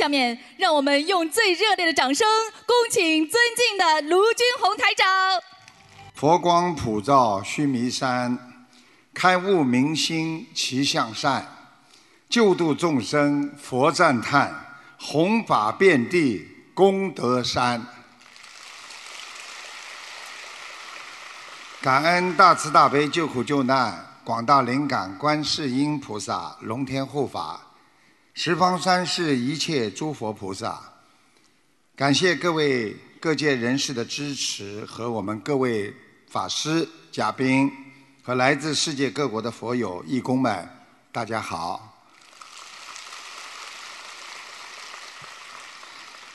下面让我们用最热烈的掌声，恭请尊敬的卢军红台长。佛光普照须弥山，开悟明心齐向善，救度众生佛赞叹，弘法遍地功德山。感恩大慈大悲救苦救难广大灵感观世音菩萨龙天护法，十方三世一切诸佛菩萨。感谢各位各界人士的支持和我们各位法师、嘉宾和来自世界各国的佛友、义工们，大家好。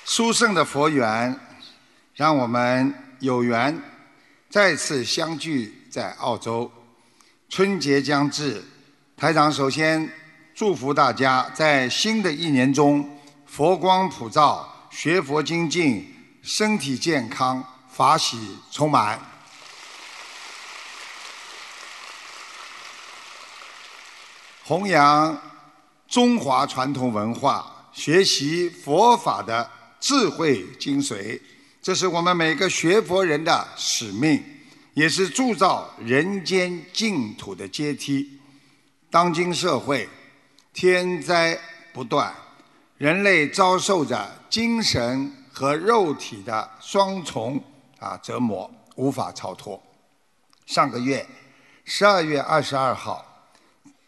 殊胜的佛缘，让我们有缘再次相聚在澳洲。春节将至，台长首先祝福大家在新的一年中佛光普照，学佛精进，身体健康，法喜充满。弘扬中华传统文化，学习佛法的智慧精髓，这是我们每个学佛人的使命，也是铸造人间净土的阶梯。当今社会，天灾不断，人类遭受着精神和肉体的双重啊折磨，无法超脱。上个月，十二月二十二号。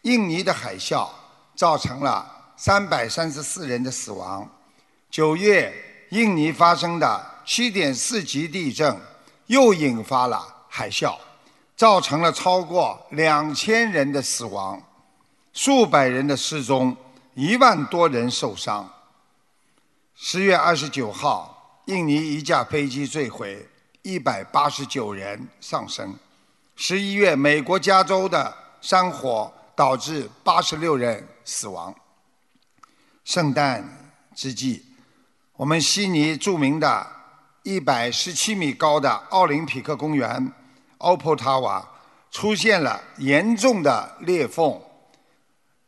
印尼的海啸造成了三百三十四人的死亡。九月，印尼发生的七点四级地震又引发了海啸，造成了超过两千人的死亡，数百人的失踪，一万多人受伤。十月二十九号，印尼一架飞机坠毁，一百八十九人丧生。十一月，美国加州的山火。导致八十六人死亡。圣诞之际，我们悉尼著名的一百十七米高的奥林匹克公园 （Opal Tower） 出现了严重的裂缝，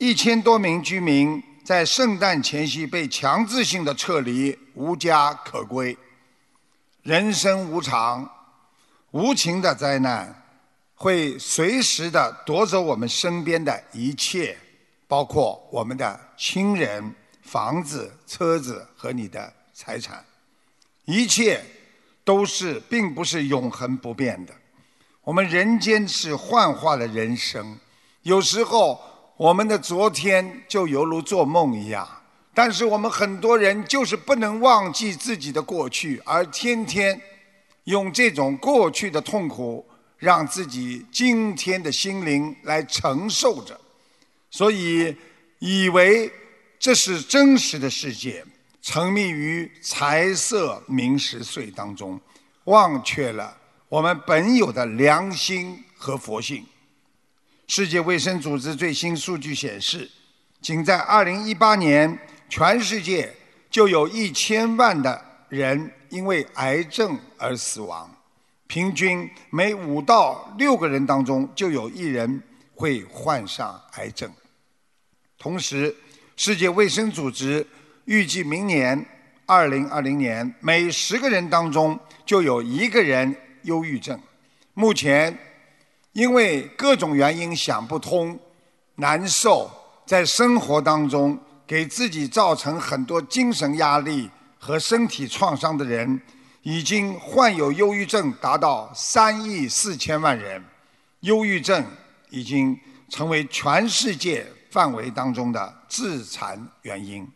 一千多名居民在圣诞前夕被强制性的撤离，无家可归。人生无常，无情的灾难。会随时的夺走我们身边的一切，包括我们的亲人、房子、车子和你的财产，一切都是并不是永恒不变的。我们人间是幻化的人生，有时候我们的昨天就犹如做梦一样，但是我们很多人就是不能忘记自己的过去，而天天用这种过去的痛苦。让自己今天的心灵来承受着，所以以为这是真实的世界，沉迷于财色名食睡当中，忘却了我们本有的良心和佛性。世界卫生组织最新数据显示，仅在2018年，全世界就有一千万的人因为癌症而死亡。平均每五到六个人当中就有一人会患上癌症。同时，世界卫生组织预计明年二零二零年每十个人当中就有一个人忧郁症。目前，因为各种原因想不通、难受，在生活当中给自己造成很多精神压力和身体创伤的人。已经患有忧郁症达到三亿四千万人，忧郁症已经成为全世界范围当中的致残原因。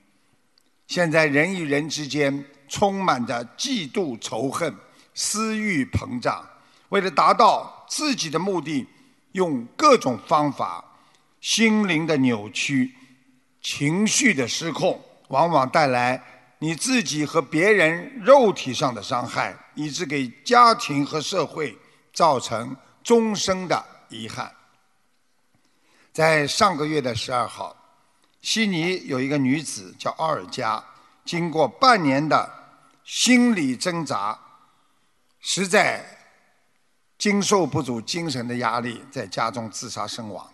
现在人与人之间充满着嫉妒、仇恨、私欲膨胀，为了达到自己的目的，用各种方法，心灵的扭曲、情绪的失控，往往带来。你自己和别人肉体上的伤害，以致给家庭和社会造成终生的遗憾。在上个月的十二号，悉尼有一个女子叫奥尔加，经过半年的心理挣扎，实在经受不住精神的压力，在家中自杀身亡。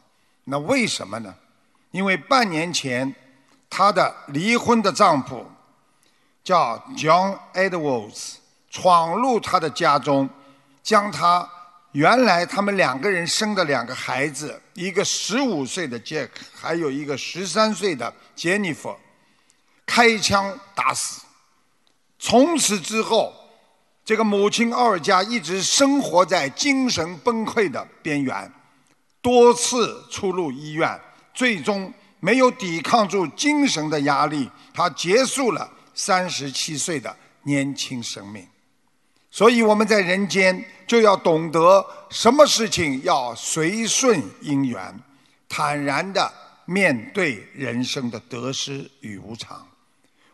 那为什么呢？因为半年前，她的离婚的丈夫。叫 John Edwards，闯入他的家中，将他原来他们两个人生的两个孩子，一个十五岁的 Jack，还有一个十三岁的 Jennifer，开枪打死。从此之后，这个母亲奥尔加一直生活在精神崩溃的边缘，多次出入医院，最终没有抵抗住精神的压力，他结束了。三十七岁的年轻生命，所以我们在人间就要懂得什么事情要随顺因缘，坦然的面对人生的得失与无常。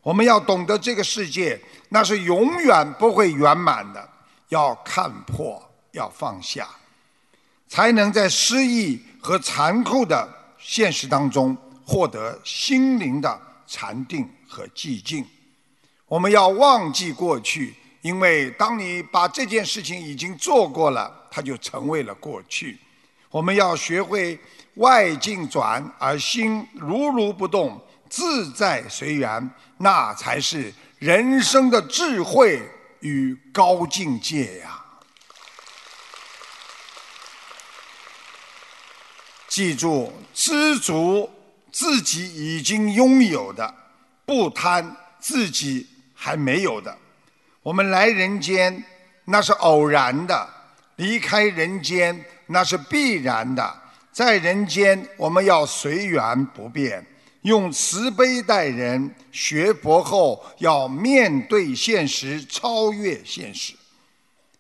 我们要懂得这个世界那是永远不会圆满的，要看破，要放下，才能在失意和残酷的现实当中获得心灵的禅定和寂静。我们要忘记过去，因为当你把这件事情已经做过了，它就成为了过去。我们要学会外境转而心如如不动，自在随缘，那才是人生的智慧与高境界呀！记住，知足自己已经拥有的，不贪自己。还没有的，我们来人间那是偶然的，离开人间那是必然的。在人间，我们要随缘不变，用慈悲待人。学佛后要面对现实，超越现实。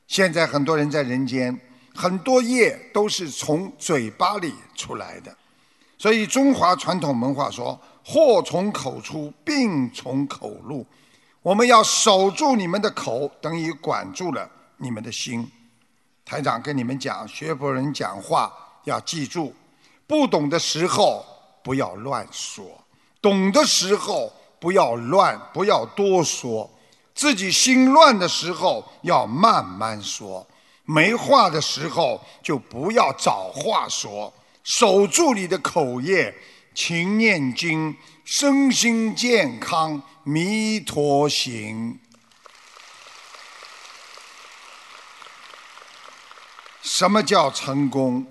现在很多人在人间，很多业都是从嘴巴里出来的，所以中华传统文化说：“祸从口出，病从口入。”我们要守住你们的口，等于管住了你们的心。台长跟你们讲，学佛人讲话要记住，不懂的时候不要乱说，懂的时候不要乱，不要多说。自己心乱的时候要慢慢说，没话的时候就不要找话说，守住你的口业，勤念经，身心健康。弥陀行，什么叫成功？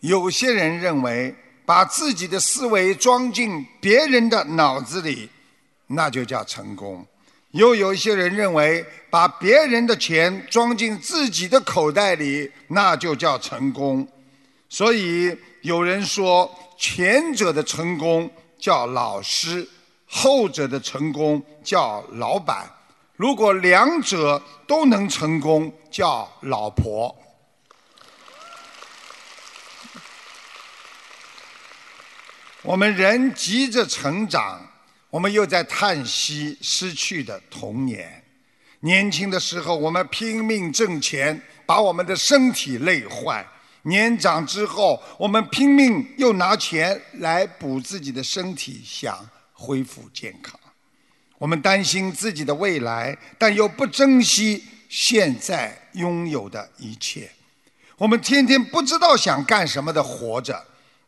有些人认为把自己的思维装进别人的脑子里，那就叫成功；又有一些人认为把别人的钱装进自己的口袋里，那就叫成功。所以有人说，前者的成功叫老师。后者的成功叫老板，如果两者都能成功，叫老婆。我们人急着成长，我们又在叹息失去的童年。年轻的时候，我们拼命挣钱，把我们的身体累坏；年长之后，我们拼命又拿钱来补自己的身体，想。恢复健康，我们担心自己的未来，但又不珍惜现在拥有的一切。我们天天不知道想干什么的活着，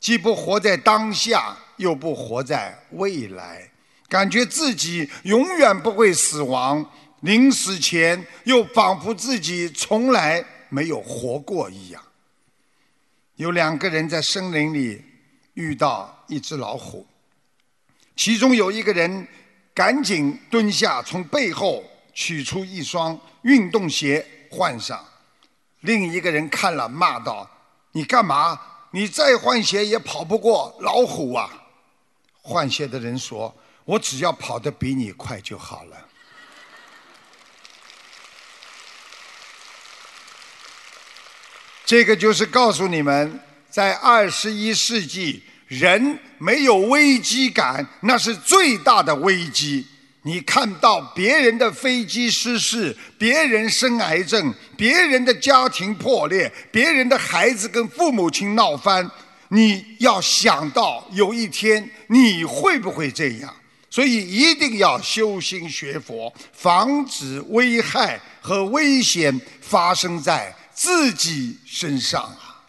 既不活在当下，又不活在未来，感觉自己永远不会死亡，临死前又仿佛自己从来没有活过一样。有两个人在森林里遇到一只老虎。其中有一个人赶紧蹲下，从背后取出一双运动鞋换上。另一个人看了，骂道：“你干嘛？你再换鞋也跑不过老虎啊！”换鞋的人说：“我只要跑得比你快就好了。”这个就是告诉你们，在二十一世纪。人没有危机感，那是最大的危机。你看到别人的飞机失事，别人生癌症，别人的家庭破裂，别人的孩子跟父母亲闹翻，你要想到有一天你会不会这样？所以一定要修心学佛，防止危害和危险发生在自己身上啊。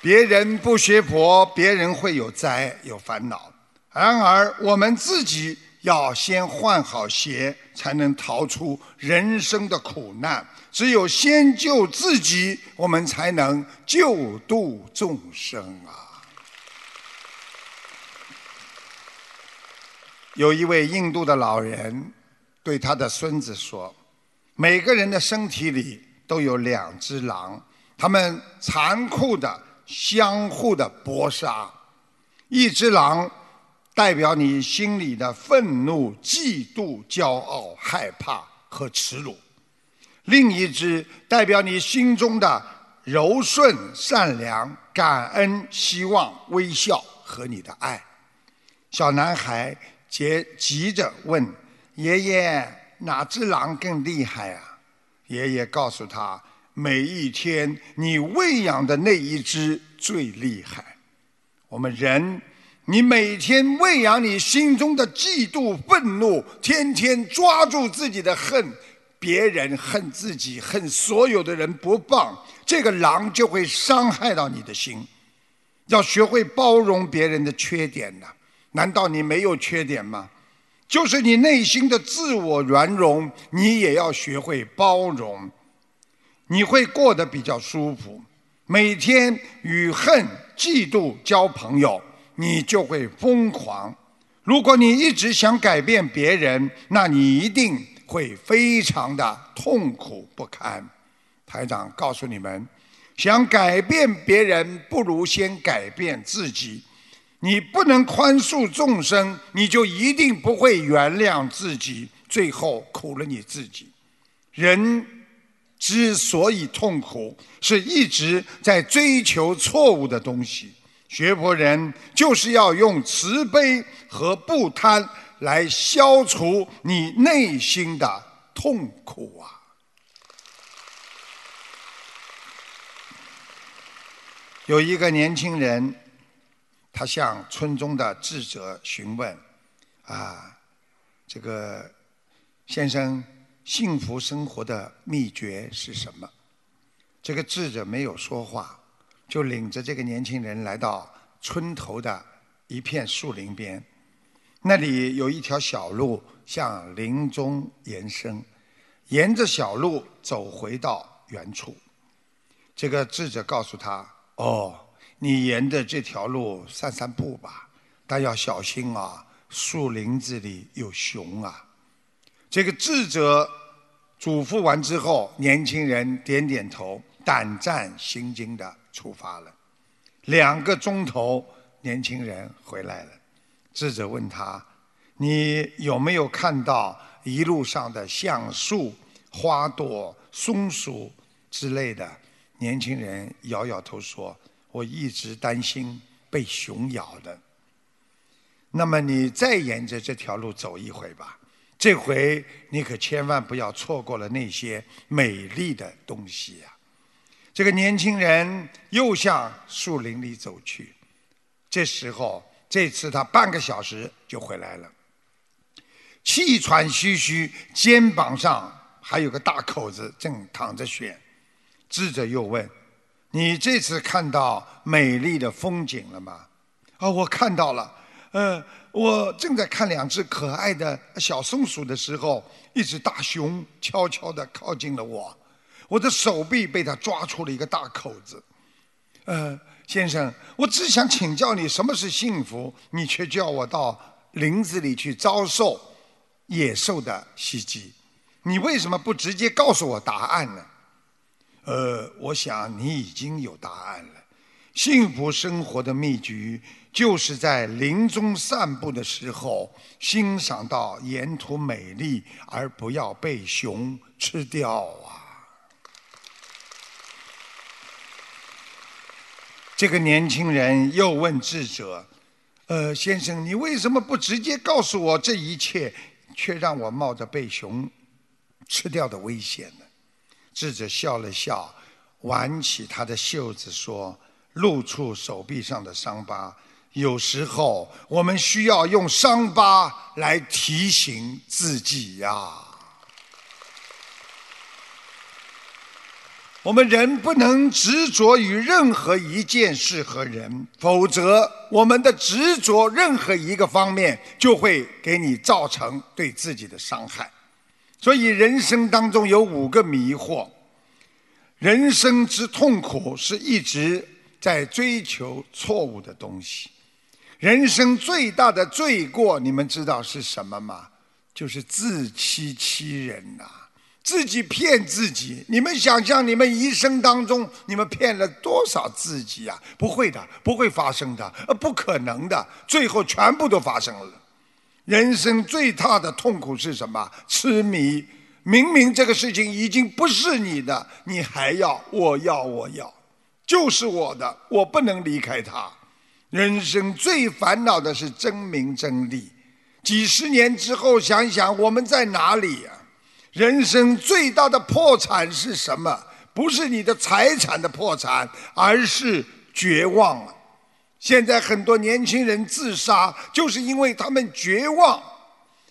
别人不学佛，别人会有灾有烦恼；然而我们自己要先换好鞋，才能逃出人生的苦难。只有先救自己，我们才能救度众生啊！有一位印度的老人对他的孙子说：“每个人的身体里都有两只狼，他们残酷的相互的搏杀。一只狼代表你心里的愤怒、嫉妒、骄傲、害怕和耻辱。”另一只代表你心中的柔顺、善良、感恩、希望、微笑和你的爱。小男孩急急着问爷爷：“哪只狼更厉害啊？”爷爷告诉他：“每一天你喂养的那一只最厉害。”我们人，你每天喂养你心中的嫉妒、愤怒，天天抓住自己的恨。别人恨自己，恨所有的人不棒，这个狼就会伤害到你的心。要学会包容别人的缺点呢？难道你没有缺点吗？就是你内心的自我圆融，你也要学会包容，你会过得比较舒服。每天与恨、嫉妒交朋友，你就会疯狂。如果你一直想改变别人，那你一定。会非常的痛苦不堪。台长告诉你们，想改变别人，不如先改变自己。你不能宽恕众生，你就一定不会原谅自己，最后苦了你自己。人之所以痛苦，是一直在追求错误的东西。学佛人就是要用慈悲和不贪。来消除你内心的痛苦啊！有一个年轻人，他向村中的智者询问：“啊，这个先生，幸福生活的秘诀是什么？”这个智者没有说话，就领着这个年轻人来到村头的一片树林边。那里有一条小路向林中延伸，沿着小路走回到原处。这个智者告诉他：“哦，你沿着这条路散散步吧，但要小心啊，树林子里有熊啊。”这个智者嘱咐完之后，年轻人点点头，胆战心惊的出发了。两个钟头，年轻人回来了。智者问他：“你有没有看到一路上的橡树、花朵、松鼠之类的？”年轻人摇摇头说：“我一直担心被熊咬的。”那么你再沿着这条路走一回吧，这回你可千万不要错过了那些美丽的东西呀！这个年轻人又向树林里走去，这时候。这次他半个小时就回来了，气喘吁吁，肩膀上还有个大口子，正淌着血。智者又问：“你这次看到美丽的风景了吗？”“啊，我看到了。呃，我正在看两只可爱的小松鼠的时候，一只大熊悄悄地靠近了我，我的手臂被他抓出了一个大口子。”“呃。”先生，我只想请教你什么是幸福，你却叫我到林子里去遭受野兽的袭击，你为什么不直接告诉我答案呢？呃，我想你已经有答案了。幸福生活的秘诀，就是在林中散步的时候，欣赏到沿途美丽，而不要被熊吃掉啊。这个年轻人又问智者：“呃，先生，你为什么不直接告诉我这一切，却让我冒着被熊吃掉的危险呢？”智者笑了笑，挽起他的袖子说：“露出手臂上的伤疤，有时候我们需要用伤疤来提醒自己呀。”我们人不能执着于任何一件事和人，否则我们的执着任何一个方面就会给你造成对自己的伤害。所以人生当中有五个迷惑，人生之痛苦是一直在追求错误的东西。人生最大的罪过，你们知道是什么吗？就是自欺欺人呐、自己骗自己。你们想象，你们一生当中，你们骗了多少自己啊？不会的，不会发生的，呃，不可能的，最后全部都发生了。人生最大的痛苦是什么？痴迷。明明这个事情已经不是你的，你还要，我要，我要，就是我的，我不能离开他。人生最烦恼的是争名争利。几十年之后想想，我们在哪里呀、人生最大的破产是什么？不是你的财产的破产，而是绝望了。现在很多年轻人自杀，就是因为他们绝望。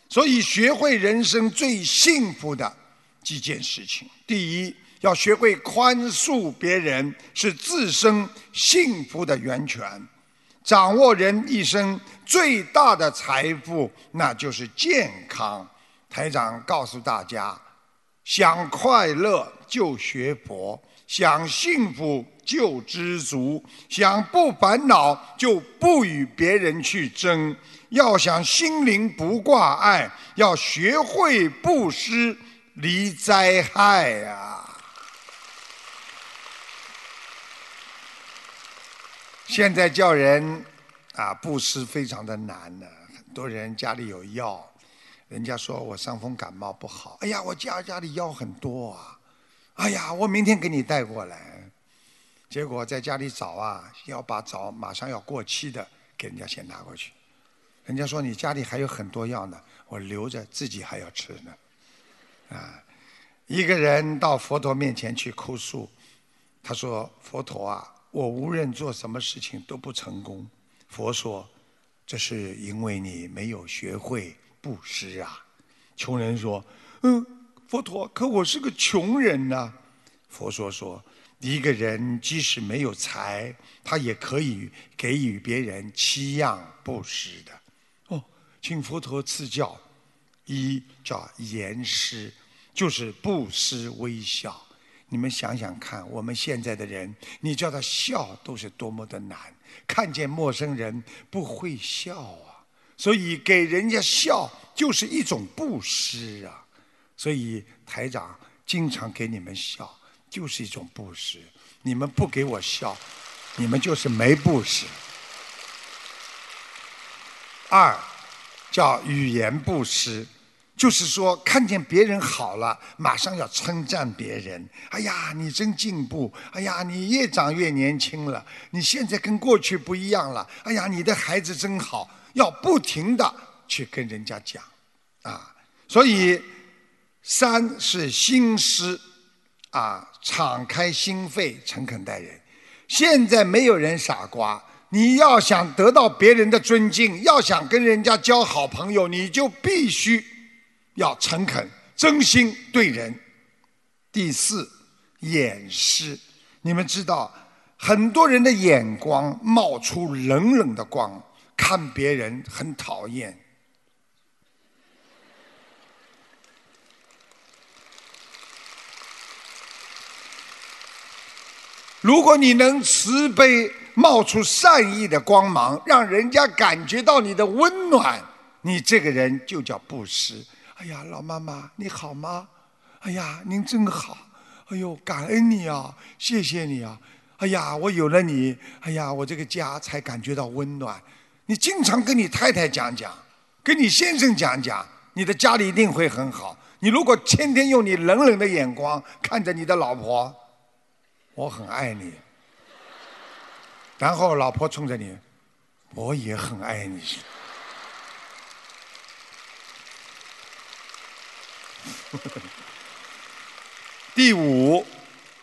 所以，学会人生最幸福的几件事情：第一，要学会宽恕别人，是自身幸福的源泉。掌握人一生最大的财富，那就是健康。台长告诉大家：想快乐就学佛，想幸福就知足，想不烦恼就不与别人去争。要想心灵不挂碍，要学会布施，离灾害呀、现在叫人啊布施非常的难呢，很多人家里有药，人家说我伤风感冒不好，哎呀，我家家里药很多啊，哎呀，我明天给你带过来，结果在家里找啊，要把找马上要过期的给人家先拿过去，人家说你家里还有很多药呢，我留着自己还要吃呢，啊，一个人到佛陀面前去哭诉，他说：“佛陀啊，我无论做什么事情都不成功。”佛说：“这是因为你没有学会布施啊。”穷人说：“嗯，佛陀，可我是个穷人呐、佛说说，一个人即使没有财，他也可以给予别人七样布施的。哦，请佛陀赐教。一叫言施，就是布施微笑。你们想想看，我们现在的人，你叫他笑都是多么的难。看见陌生人不会笑啊，所以给人家笑就是一种布施啊。所以台长经常给你们笑，就是一种布施。你们不给我笑，你们就是没布施。二叫语言布施，就是说看见别人好了，马上要称赞别人。哎呀，你真进步！哎呀，你越长越年轻了，你现在跟过去不一样了。哎呀，你的孩子真好，要不停的去跟人家讲啊。所以三是心施啊，敞开心扉，诚恳待人。现在没有人傻瓜，你要想得到别人的尊敬，要想跟人家交好朋友，你就必须要诚恳、真心对人。第四，掩饰。你们知道，很多人的眼光冒出冷冷的光，看别人很讨厌。如果你能慈悲，冒出善意的光芒，让人家感觉到你的温暖，你这个人就叫布施。哎呀，老妈妈你好吗？哎呀，您真好。哎呦，感恩你啊，谢谢你啊。哎呀，我有了你，哎呀，我这个家才感觉到温暖。你经常跟你太太讲讲，跟你先生讲讲，你的家里一定会很好。你如果天天用你冷冷的眼光看着你的老婆，我很爱你。然后老婆冲着你，我也很爱你。第五，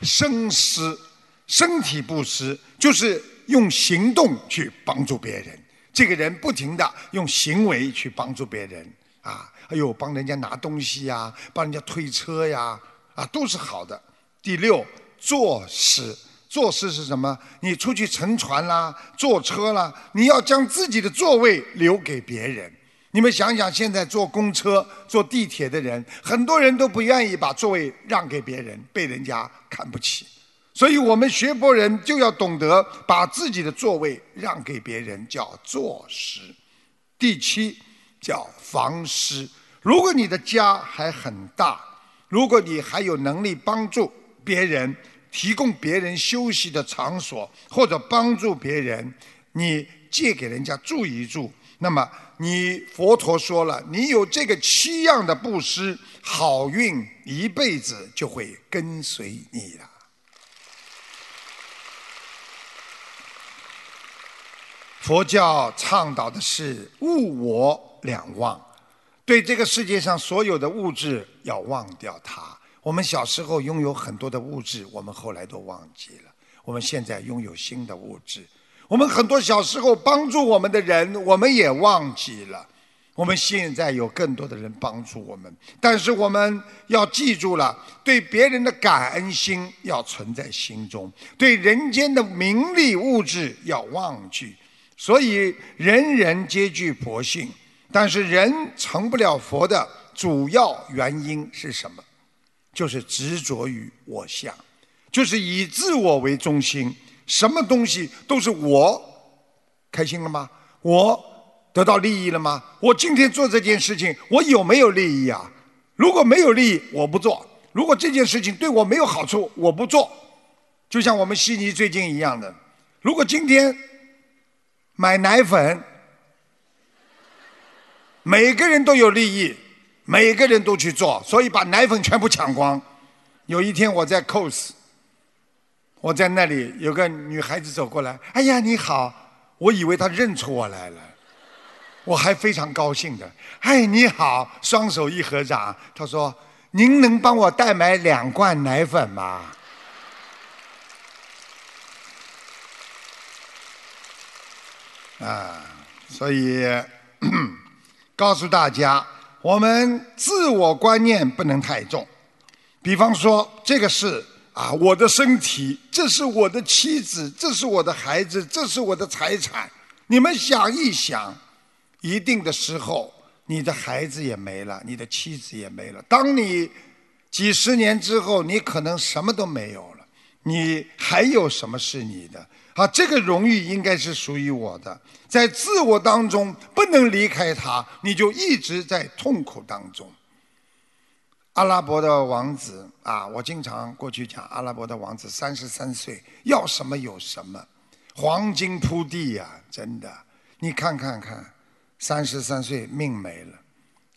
身施，身体布施，就是用行动去帮助别人。这个人不停的用行为去帮助别人啊，哎呦，帮人家拿东西呀，帮人家推车呀，啊，都是好的。第六，坐施。坐事是什么？你出去乘船啦，坐车啦，你要将自己的座位留给别人。你们想想，现在坐公车、坐地铁的人，很多人都不愿意把座位让给别人，被人家看不起。所以我们学佛人就要懂得把自己的座位让给别人，叫坐施。第七叫防施。如果你的家还很大，如果你还有能力帮助别人。提供别人休息的场所，或者帮助别人，你借给人家住一住，那么你佛陀说了，你有这个七样的布施，好运一辈子就会跟随你了。佛教倡导的是物我两忘，对这个世界上所有的物质要忘掉它。我们小时候拥有很多的物质，我们后来都忘记了。我们现在拥有新的物质，我们很多小时候帮助我们的人，我们也忘记了。我们现在有更多的人帮助我们，但是我们要记住了，对别人的感恩心要存在心中，对人间的名利物质要忘记。所以人人皆具佛性，但是人成不了佛的主要原因是什么？就是执着于我相，就是以自我为中心，什么东西都是我开心了吗？我得到利益了吗？我今天做这件事情，我有没有利益啊？如果没有利益，我不做；如果这件事情对我没有好处，我不做。就像我们悉尼最近一样的，如果今天买奶粉，每个人都有利益。每个人都去做，所以把奶粉全部抢光。有一天我在 cos，我在那里有个女孩子走过来，哎呀你好，我以为她认出我来了，我还非常高兴的。哎你好，双手一合掌，她说：“您能帮我代买两罐奶粉吗？”啊，所以 告诉大家。我们自我观念不能太重，比方说这个是啊，我的身体，这是我的妻子，这是我的孩子，这是我的财产。你们想一想，一定的时候，你的孩子也没了，你的妻子也没了。当你几十年之后，你可能什么都没有了，你还有什么是你的？啊，这个荣誉应该是属于我的，在自我当中不能离开他，你就一直在痛苦当中。阿拉伯的王子啊，我经常过去讲，阿拉伯的王子三十三岁要什么有什么，黄金铺地呀，真的，你看看看，三十三岁命没了，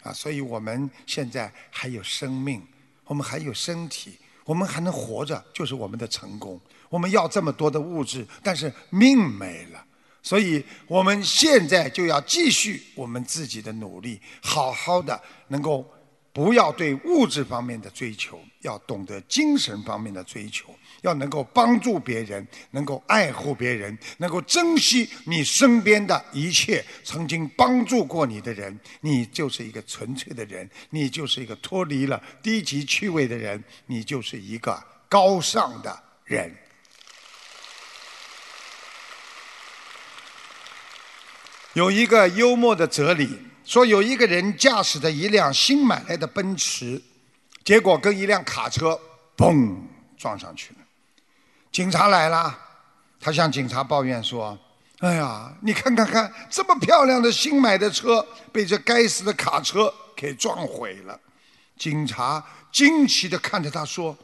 啊，所以我们现在还有生命，我们还有身体，我们还能活着，就是我们的成功。我们要这么多的物质，但是命没了，所以我们现在就要继续我们自己的努力，好好的能够不要对物质方面的追求，要懂得精神方面的追求，要能够帮助别人，能够爱护别人，能够珍惜你身边的一切曾经帮助过你的人，你就是一个纯粹的人，你就是一个脱离了低级趣味的人，你就是一个高尚的人。有一个幽默的哲理，说有一个人驾驶着一辆新买来的奔驰，结果跟一辆卡车嘣撞上去了。警察来了，他向警察抱怨说：“哎呀，你看看看，这么漂亮的新买的车被这该死的卡车给撞毁了。”警察惊奇地看着他说：“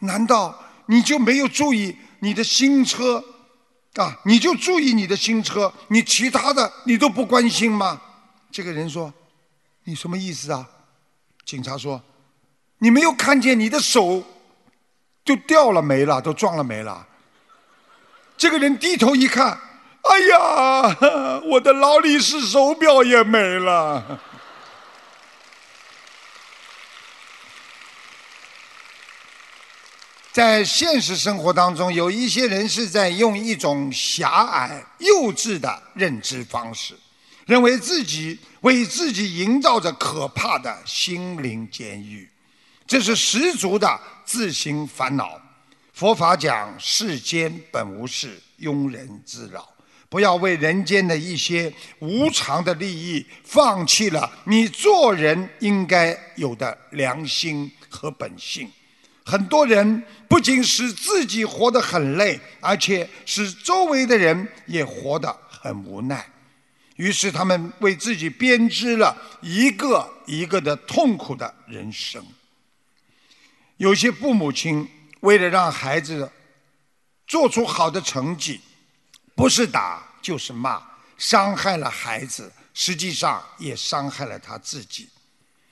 难道你就没有注意你的新车？”啊！你就注意你的新车，你其他的你都不关心吗？这个人说：“你什么意思啊？”警察说：“你没有看见你的手就掉了没了，都撞了没了。”这个人低头一看，哎呀，我的劳力士手表也没了。在现实生活当中，有一些人是在用一种狭隘、幼稚的认知方式，认为自己为自己营造着可怕的心灵监狱，这是十足的自行烦恼。佛法讲世间本无事，庸人自扰。不要为人间的一些无常的利益，放弃了你做人应该有的良心和本性。很多人不仅使自己活得很累，而且使周围的人也活得很无奈。于是他们为自己编织了一个一个的痛苦的人生。有些父母亲为了让孩子做出好的成绩，不是打就是骂，伤害了孩子，实际上也伤害了他自己。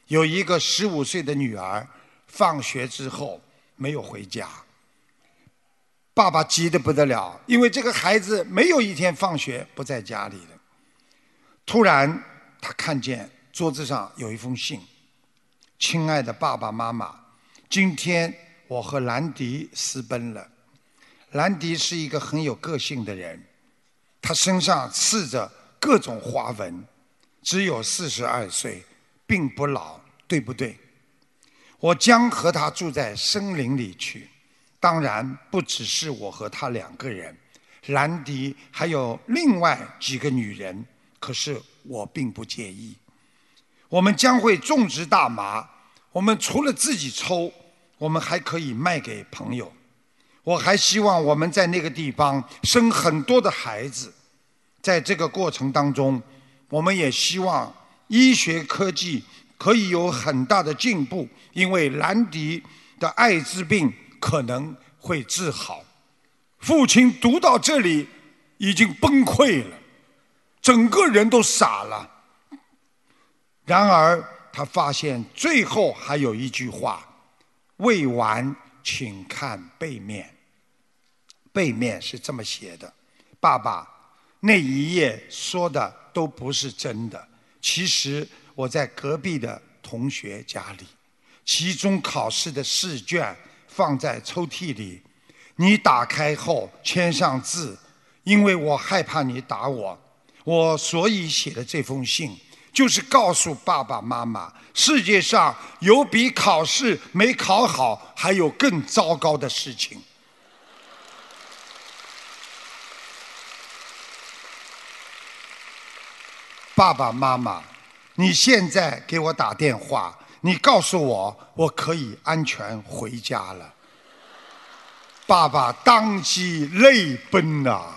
有一个十五岁的女儿，放学之后没有回家，爸爸急得不得了，因为这个孩子没有一天放学不在家里的。突然，他看见桌子上有一封信：“亲爱的爸爸妈妈，今天我和兰迪私奔了。兰迪是一个很有个性的人。”他身上刺着各种花纹，只有四十二岁，并不老，对不对？我将和他住在森林里去，当然不只是我和他两个人，兰迪还有另外几个女人，可是我并不介意。我们将会种植大麻，我们除了自己抽，我们还可以卖给朋友。我还希望我们在那个地方生很多的孩子，在这个过程当中，我们也希望医学科技可以有很大的进步，因为兰迪的艾滋病可能会治好。父亲读到这里已经崩溃了，整个人都傻了。然而他发现最后还有一句话：未完，请看背面。背面是这么写的：“爸爸，那一页说的都不是真的。其实我在隔壁的同学家里，期中考试的试卷放在抽屉里，你打开后签上字。因为我害怕你打我，我所以写的这封信，就是告诉爸爸妈妈，世界上有比考试没考好还有更糟糕的事情。”爸爸妈妈，你现在给我打电话，你告诉我我可以安全回家了。爸爸当即泪奔呐。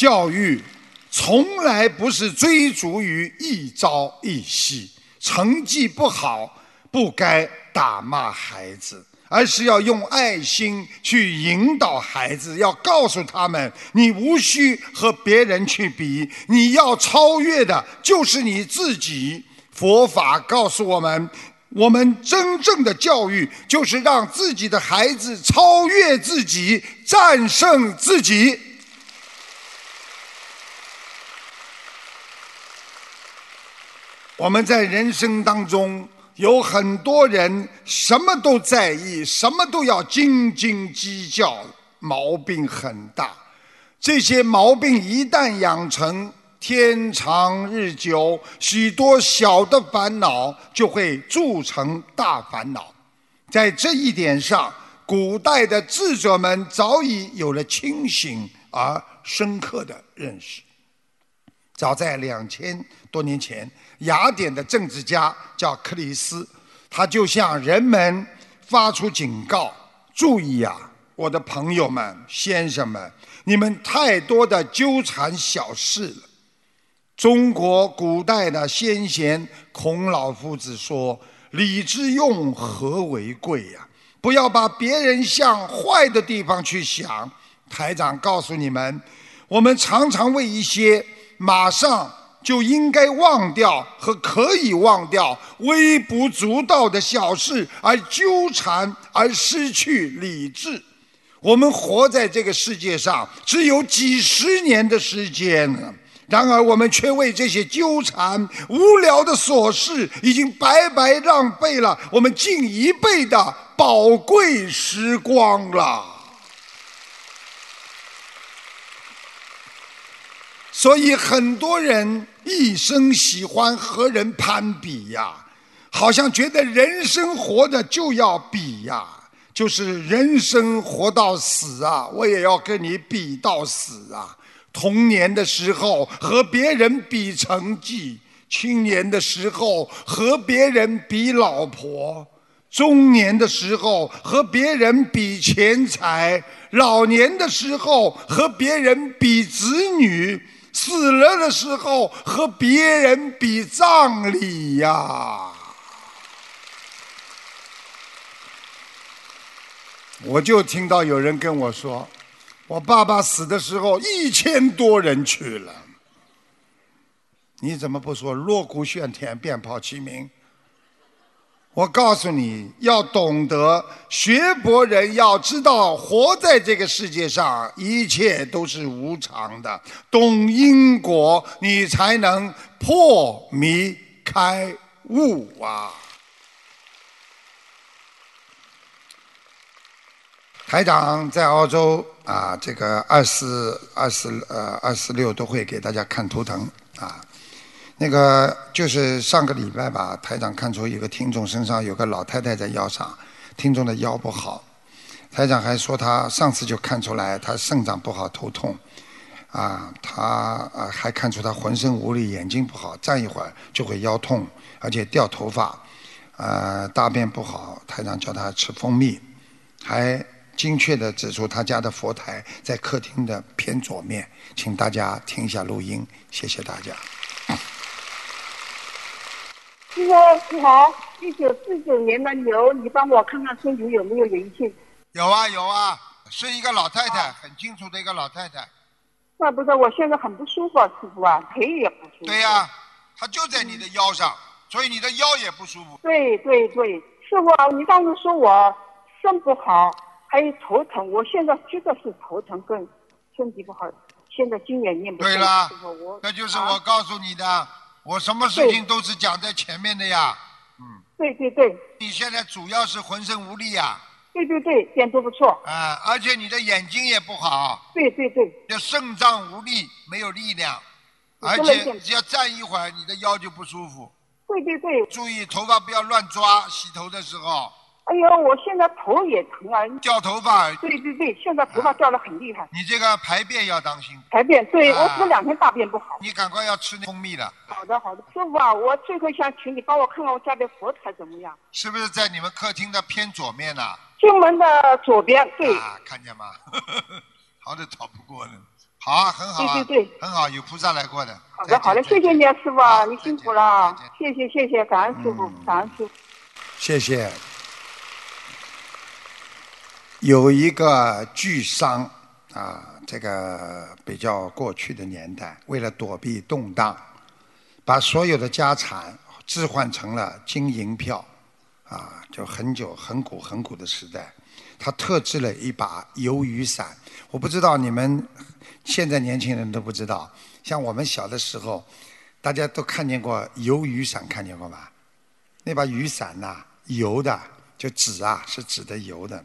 教育从来不是追逐于一朝一夕，成绩不好不该打骂孩子。而是要用爱心去引导孩子，要告诉他们：你无需和别人去比，你要超越的就是你自己。佛法告诉我们，我们真正的教育就是让自己的孩子超越自己，战胜自己。我们在人生当中。有很多人什么都在意，什么都要斤斤计较，毛病很大。这些毛病一旦养成，天长日久，许多小的烦恼就会铸成大烦恼。在这一点上，古代的智者们早已有了清醒而深刻的认识。早在两千多年前。雅典的政治家叫克里斯，他就向人们发出警告：注意呀，我的朋友们、先生们，你们太多的纠缠小事了。中国古代的先贤孔老夫子说：“礼之用，和为贵呀！不要把别人向坏的地方去想。”台长告诉你们，我们常常为一些马上。就应该忘掉和可以忘掉微不足道的小事，而纠缠而失去理智。我们活在这个世界上只有几十年的时间，然而我们却为这些纠缠无聊的琐事，已经白白浪费了我们近一辈的宝贵时光了。所以很多人一生喜欢和人攀比呀，好像觉得人生活的就要比呀，就是人生活到死啊，我也要跟你比到死啊。童年的时候和别人比成绩，青年的时候和别人比老婆，中年的时候和别人比钱财，老年的时候和别人比子女，死了的时候和别人比葬礼呀。我就听到有人跟我说。我爸爸死的时候，一千多人去了。你怎么不说锣鼓喧天、鞭炮齐鸣？我告诉你要懂得，学佛人要知道，活在这个世界上，一切都是无常的。懂因果，你才能破迷开悟啊！台长在澳洲啊，这个二四二四呃二四六都会给大家看图腾啊。那个就是上个礼拜吧，台长看出一个听众身上有个老太太在腰上，听众的腰不好。台长还说他上次就看出来他肾脏不好头痛，啊，他啊还看出他浑身无力，眼睛不好，站一会儿就会腰痛，而且掉头发，啊大便不好。台长叫他吃蜂蜜，还。精确地指出他家的佛台在客厅的偏左面，请大家听一下录音，谢谢大家。师傅你好，一九四九年的牛，你帮我看看身体有没有灵性？有啊有啊，是一个老太太，很清楚的一个老太太。怪不得我现在很不舒服啊，师傅啊，腿也不舒服。对呀，它就在你的腰上，所以你的腰也不舒服。对对对，师傅，你当时说我肾不好。还有头疼，我现在觉得是头疼跟身体不好。现在经也念不对了，那就是我告诉你的，我什么事情都是讲在前面的呀。嗯。对对对。你现在主要是浑身无力呀。对对对，点都不错。啊，而且你的眼睛也不好。对对对。就肾脏无力，没有力量，而且只要站一会儿，你的腰就不舒服。对对对。注意头发不要乱抓，洗头的时候。哎呦，我现在头也疼啊！掉头发。对对对，现在头发掉的很厉害。你这个排便要当心。排便，对我这两天大便不好。你赶快要吃蜂蜜了。好的好的，师傅啊，我最后想请你帮我看看我家的佛台怎么样。是不是在你们客厅的偏左面呢？进门的左边，对。啊，看见吗？好的，逃不过呢。好啊，很好啊。对对对。很好，有菩萨来过的。好的好的，谢谢你啊，师傅啊，你辛苦了。谢谢谢谢，感恩师傅，感恩师傅。谢谢。有一个巨商啊，这个比较过去的年代，为了躲避动荡，把所有的家产置换成了金银票，啊，就很久很古很古的时代，他特制了一把油雨伞。我不知道你们现在年轻人都不知道，像我们小的时候，大家都看见过油雨伞，看见过吧？那把雨伞呐，油的，就纸啊，是纸的油的。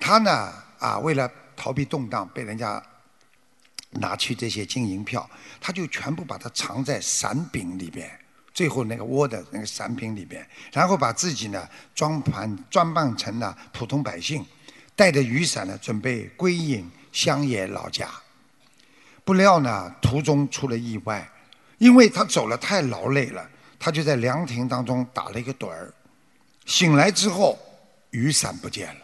他呢啊，为了逃避动荡，被人家拿去这些金银票，他就全部把它藏在伞柄里边，最后那个窝的那个伞柄里边，然后把自己呢装盘装扮成了普通百姓，带着雨伞呢准备归隐乡野老家。不料呢途中出了意外，因为他走了太劳累了，他就在凉亭当中打了一个盹儿，醒来之后雨伞不见了。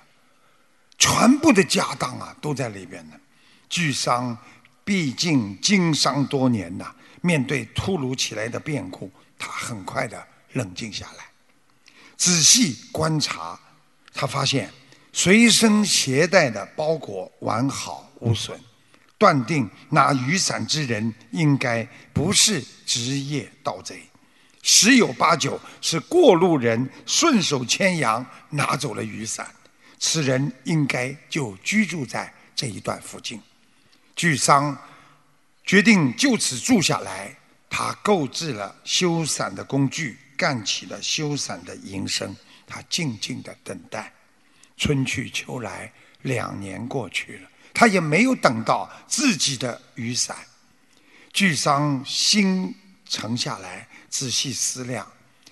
全部的家当啊都在里边呢。巨商毕竟经商多年呐，面对突如其来的变故，他很快的冷静下来，仔细观察，他发现随身携带的包裹完好无损，断定拿雨伞之人应该不是职业盗贼，十有八九是过路人顺手牵羊拿走了雨伞。此人应该就居住在这一段附近。巨商决定就此住下来。他购置了修伞的工具，干起了修伞的营生。他静静的等待。春去秋来，两年过去了，他也没有等到自己的雨伞。巨商心沉下来，仔细思量。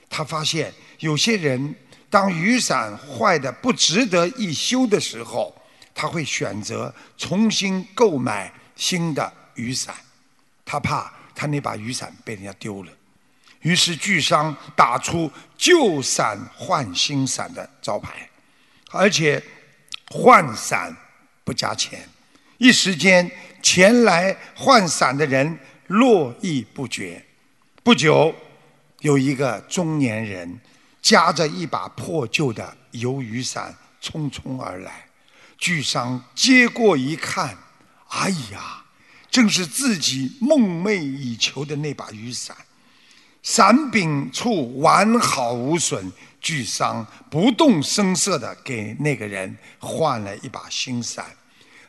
他发现有些人当雨伞坏的不值得一修的时候，他会选择重新购买新的雨伞，他怕他那把雨伞被人家丢了。于是巨商打出“旧伞换新伞”的招牌，而且换伞不加钱。一时间，前来换伞的人络绎不绝。不久，有一个中年人夹着一把破旧的油雨伞匆匆而来。巨商接过一看，哎呀，正是自己梦寐以求的那把雨伞。伞柄处完好无损，巨商不动声色地给那个人换了一把新伞。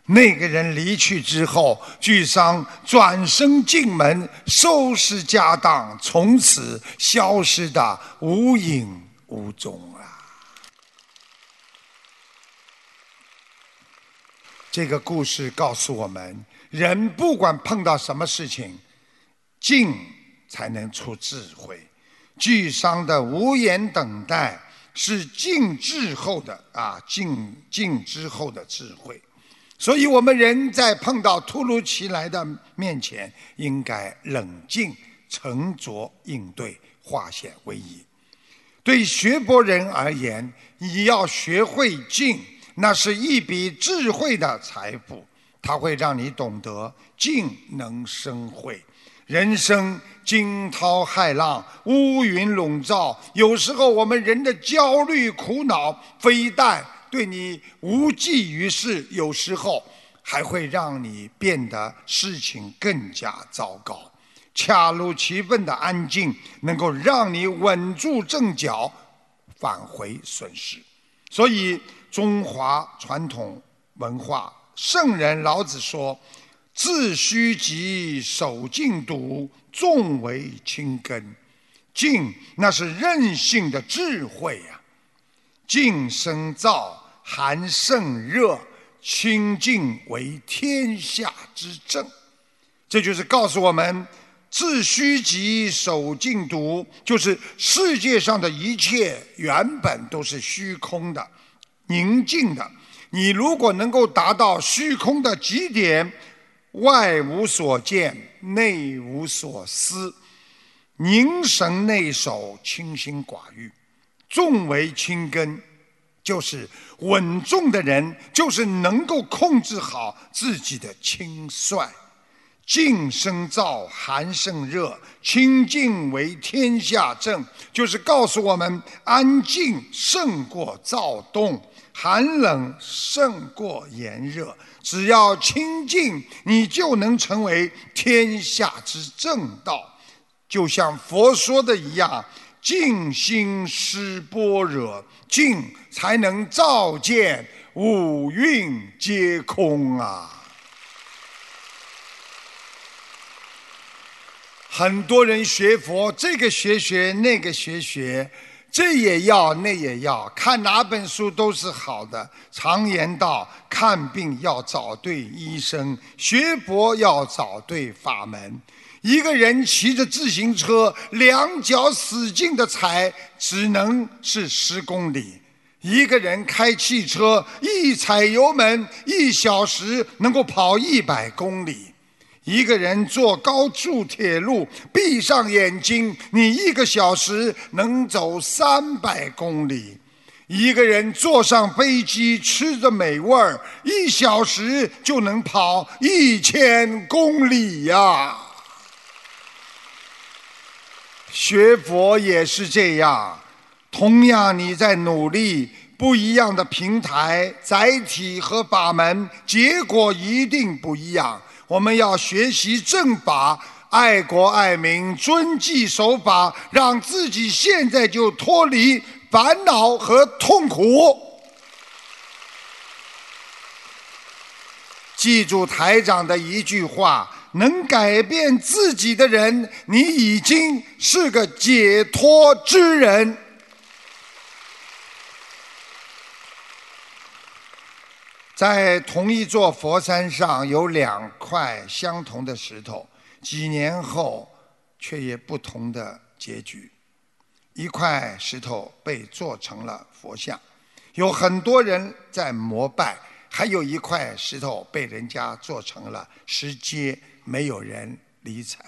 那个人离去之后，巨商转身进门，收拾家当，从此消失的无影无踪啊！这个故事告诉我们：人不管碰到什么事情，静。才能出智慧。巨商的无言等待是静之后的啊，静静之后的智慧。所以，我们人在碰到突如其来的面前，应该冷静、沉着应对，化险为夷。对学博人而言，你要学会静，那是一笔智慧的财富，它会让你懂得静能生慧。人生惊涛骇浪，乌云笼罩。有时候我们人的焦虑、苦恼，非但对你无济于事，有时候还会让你变得事情更加糟糕。恰如其分的安静，能够让你稳住阵脚，返回损失。所以，中华传统文化，圣人老子说。自虚极，守静笃，重为轻根。静，那是任性的智慧呀。静生燥，寒胜热，清静为天下之正。这就是告诉我们：自虚极，守静笃，就是世界上的一切原本都是虚空的、宁静的。你如果能够达到虚空的极点。外无所见，内无所思，凝神内守，清心寡欲，重为轻根，就是稳重的人，就是能够控制好自己的轻率。静生燥，寒胜热，清静为天下正，就是告诉我们，安静胜过躁动，寒冷胜过炎热。只要清净，你就能成为天下之正道。就像佛说的一样，静心施般若，静才能照见五蕴皆空啊！很多人学佛，这个学学，那个学学。这也要，那也要，看哪本书都是好的。常言道，看病要找对医生，学佛要找对法门。一个人骑着自行车，两脚使劲的踩，只能是十公里；一个人开汽车，一踩油门，一小时能够跑一百公里。一个人坐高速铁路，闭上眼睛，你一个小时能走三百公里；一个人坐上飞机，吃着美味儿，一小时就能跑一千公里呀。学佛也是这样，同样你在努力，不一样的平台、载体和法门，结果一定不一样。我们要学习正法，爱国爱民，遵纪守法，让自己现在就脱离烦恼和痛苦。记住台长的一句话：能改变自己的人，你已经是个解脱之人。在同一座佛山上有两块相同的石头，几年后却也不同的结局。一块石头被做成了佛像，有很多人在膜拜，还有一块石头被人家做成了石阶，没有人理睬。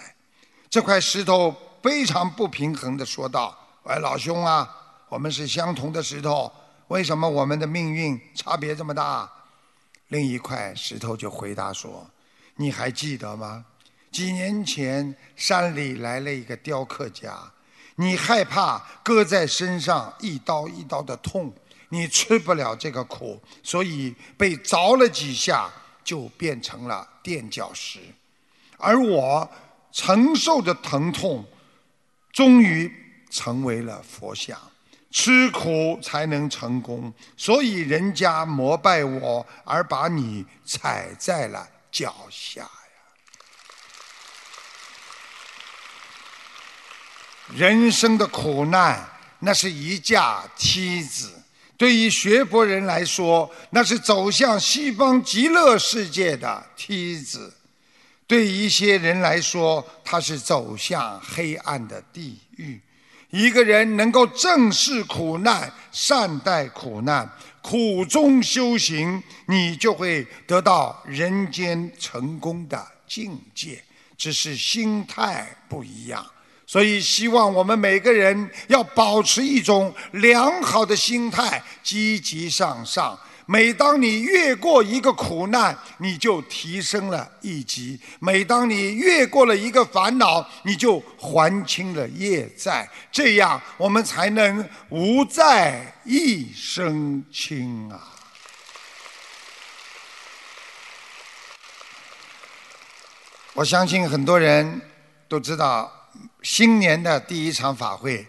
这块石头非常不平衡地说道：“喂，老兄啊，我们是相同的石头，为什么我们的命运差别这么大？”另一块石头就回答说：“你还记得吗？几年前山里来了一个雕刻家，你害怕割在身上一刀一刀的痛，你吃不了这个苦，所以被凿了几下就变成了垫脚石。而我承受的疼痛，终于成为了佛像。”吃苦才能成功，所以人家膜拜我，而把你踩在了脚下呀。人生的苦难，那是一架梯子；对于学佛人来说，那是走向西方极乐世界的梯子；对一些人来说，它是走向黑暗的地狱。一个人能够正视苦难、善待苦难、苦中修行，你就会得到人间成功的境界。只是心态不一样，所以希望我们每个人要保持一种良好的心态，积极向上。每当你越过一个苦难，你就提升了一级；每当你越过了一个烦恼，你就还清了业债。这样，我们才能无债一身轻啊！我相信很多人都知道，新年的第一场法会，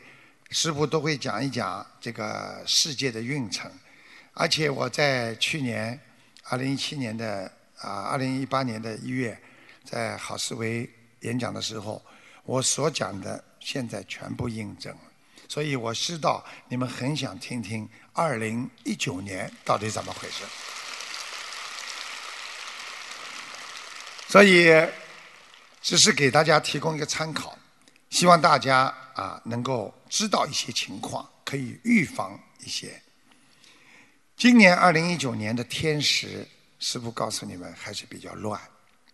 师傅都会讲一讲这个世界的运程。而且我在去年，二零一七年的啊，二零一八年的一月，在好思维演讲的时候，我所讲的现在全部印证了。所以我知道你们很想听听二零一九年到底怎么回事。所以只是给大家提供一个参考，希望大家啊能够知道一些情况，可以预防一些。今年二零一九年的天时，师傅告诉你们还是比较乱，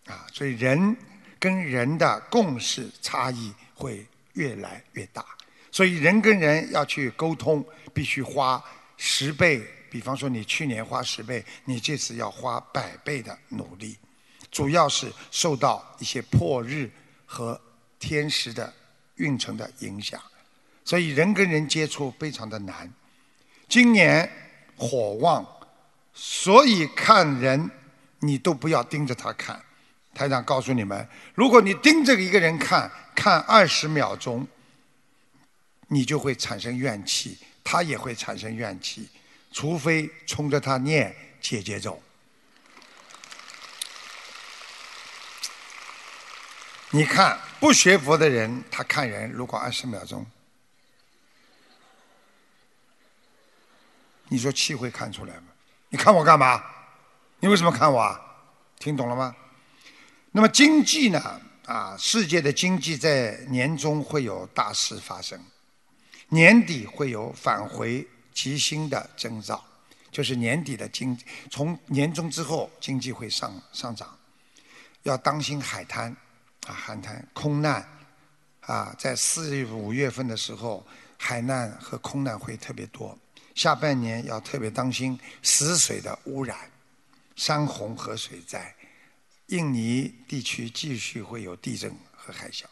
啊，所以人跟人的共识差异会越来越大，所以人跟人要去沟通，必须花十倍，比方说你去年花十倍，你这次要花百倍的努力，主要是受到一些破日和天时的运程的影响，所以人跟人接触非常的难，今年。火旺，所以看人你都不要盯着他看。台长告诉你们，如果你盯着一个人看，看二十秒钟，你就会产生怨气，他也会产生怨气。除非冲着他念姐姐咒。你看不学佛的人，他看人如果二十秒钟。你说气会看出来吗？你看我干嘛？你为什么看我啊？听懂了吗？那么经济呢？啊，世界的经济在年中会有大事发生，年底会有返回吉星的征兆，就是年底的经，从年中之后经济会上上涨，要当心海滩，啊，海滩空难，啊，在四五月份的时候，海难和空难会特别多。下半年要特别当心死水的污染、山洪和水灾。印尼地区继续会有地震和海啸。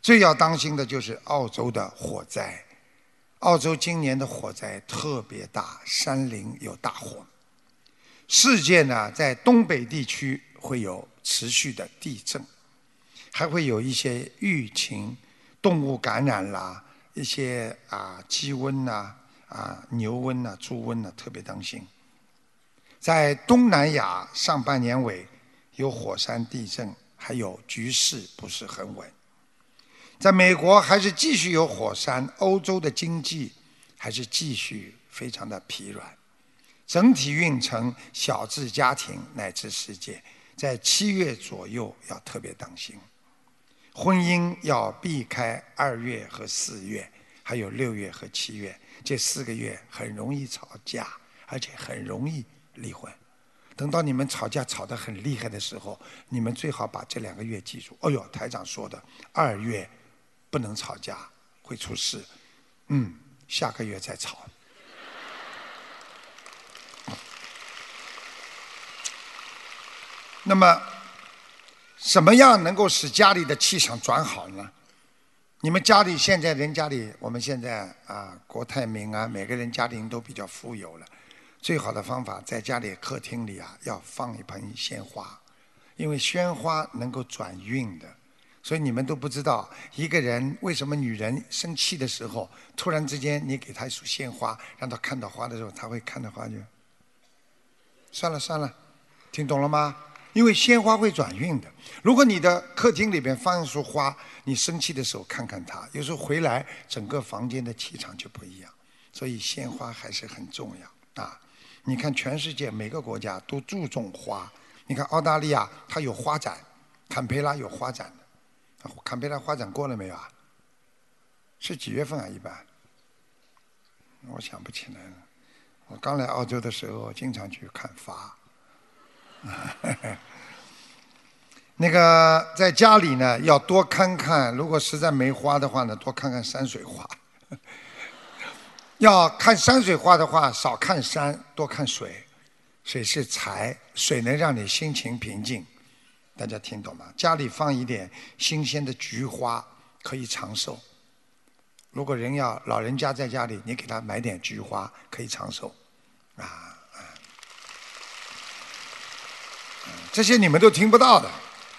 最要当心的就是澳洲的火灾。澳洲今年的火灾特别大，山林有大火。世界呢，在东北地区会有持续的地震，还会有一些疫情、动物感染啦，一些啊鸡瘟呐。啊，啊牛瘟呐，猪瘟呐，特别当心。在东南亚上半年尾有火山地震，还有局势不是很稳。在美国还是继续有火山，欧洲的经济还是继续非常的疲软。整体运程，小至家庭乃至世界，在七月左右要特别当心。婚姻要避开二月和四月。还有六月和七月这四个月很容易吵架，而且很容易离婚。等到你们吵架吵得很厉害的时候，你们最好把这两个月记住。哦哟，台长说的二月不能吵架，会出事。嗯，下个月再吵。那么，什么样能够使家里的气场转好呢？你们家里现在人家里，我们现在啊，国泰民安，每个人家庭都比较富有了。最好的方法，在家里客厅里啊，要放一盆鲜花，因为鲜花能够转运的。所以你们都不知道，一个人为什么女人生气的时候，突然之间你给她一束鲜花，让她看到花的时候，她会看到花就。算了算了，听懂了吗？因为鲜花会转运的。如果你的客厅里边放一束花，你生气的时候看看它，有时候回来整个房间的气场就不一样。所以鲜花还是很重要啊。你看全世界每个国家都注重花。你看澳大利亚它有花展，坎培拉有花展的。坎培拉花展过了没有啊？是几月份啊？一般？我想不起来了。我刚来澳洲的时候，经常去看花。那个在家里呢，要多看看。如果实在没花的话呢，多看看山水画。要看山水画的话，少看山，多看水。水是财，水能让你心情平静。大家听懂吗？家里放一点新鲜的菊花，可以长寿。如果人要老人家在家里，你给他买点菊花，可以长寿。啊。这些你们都听不到的，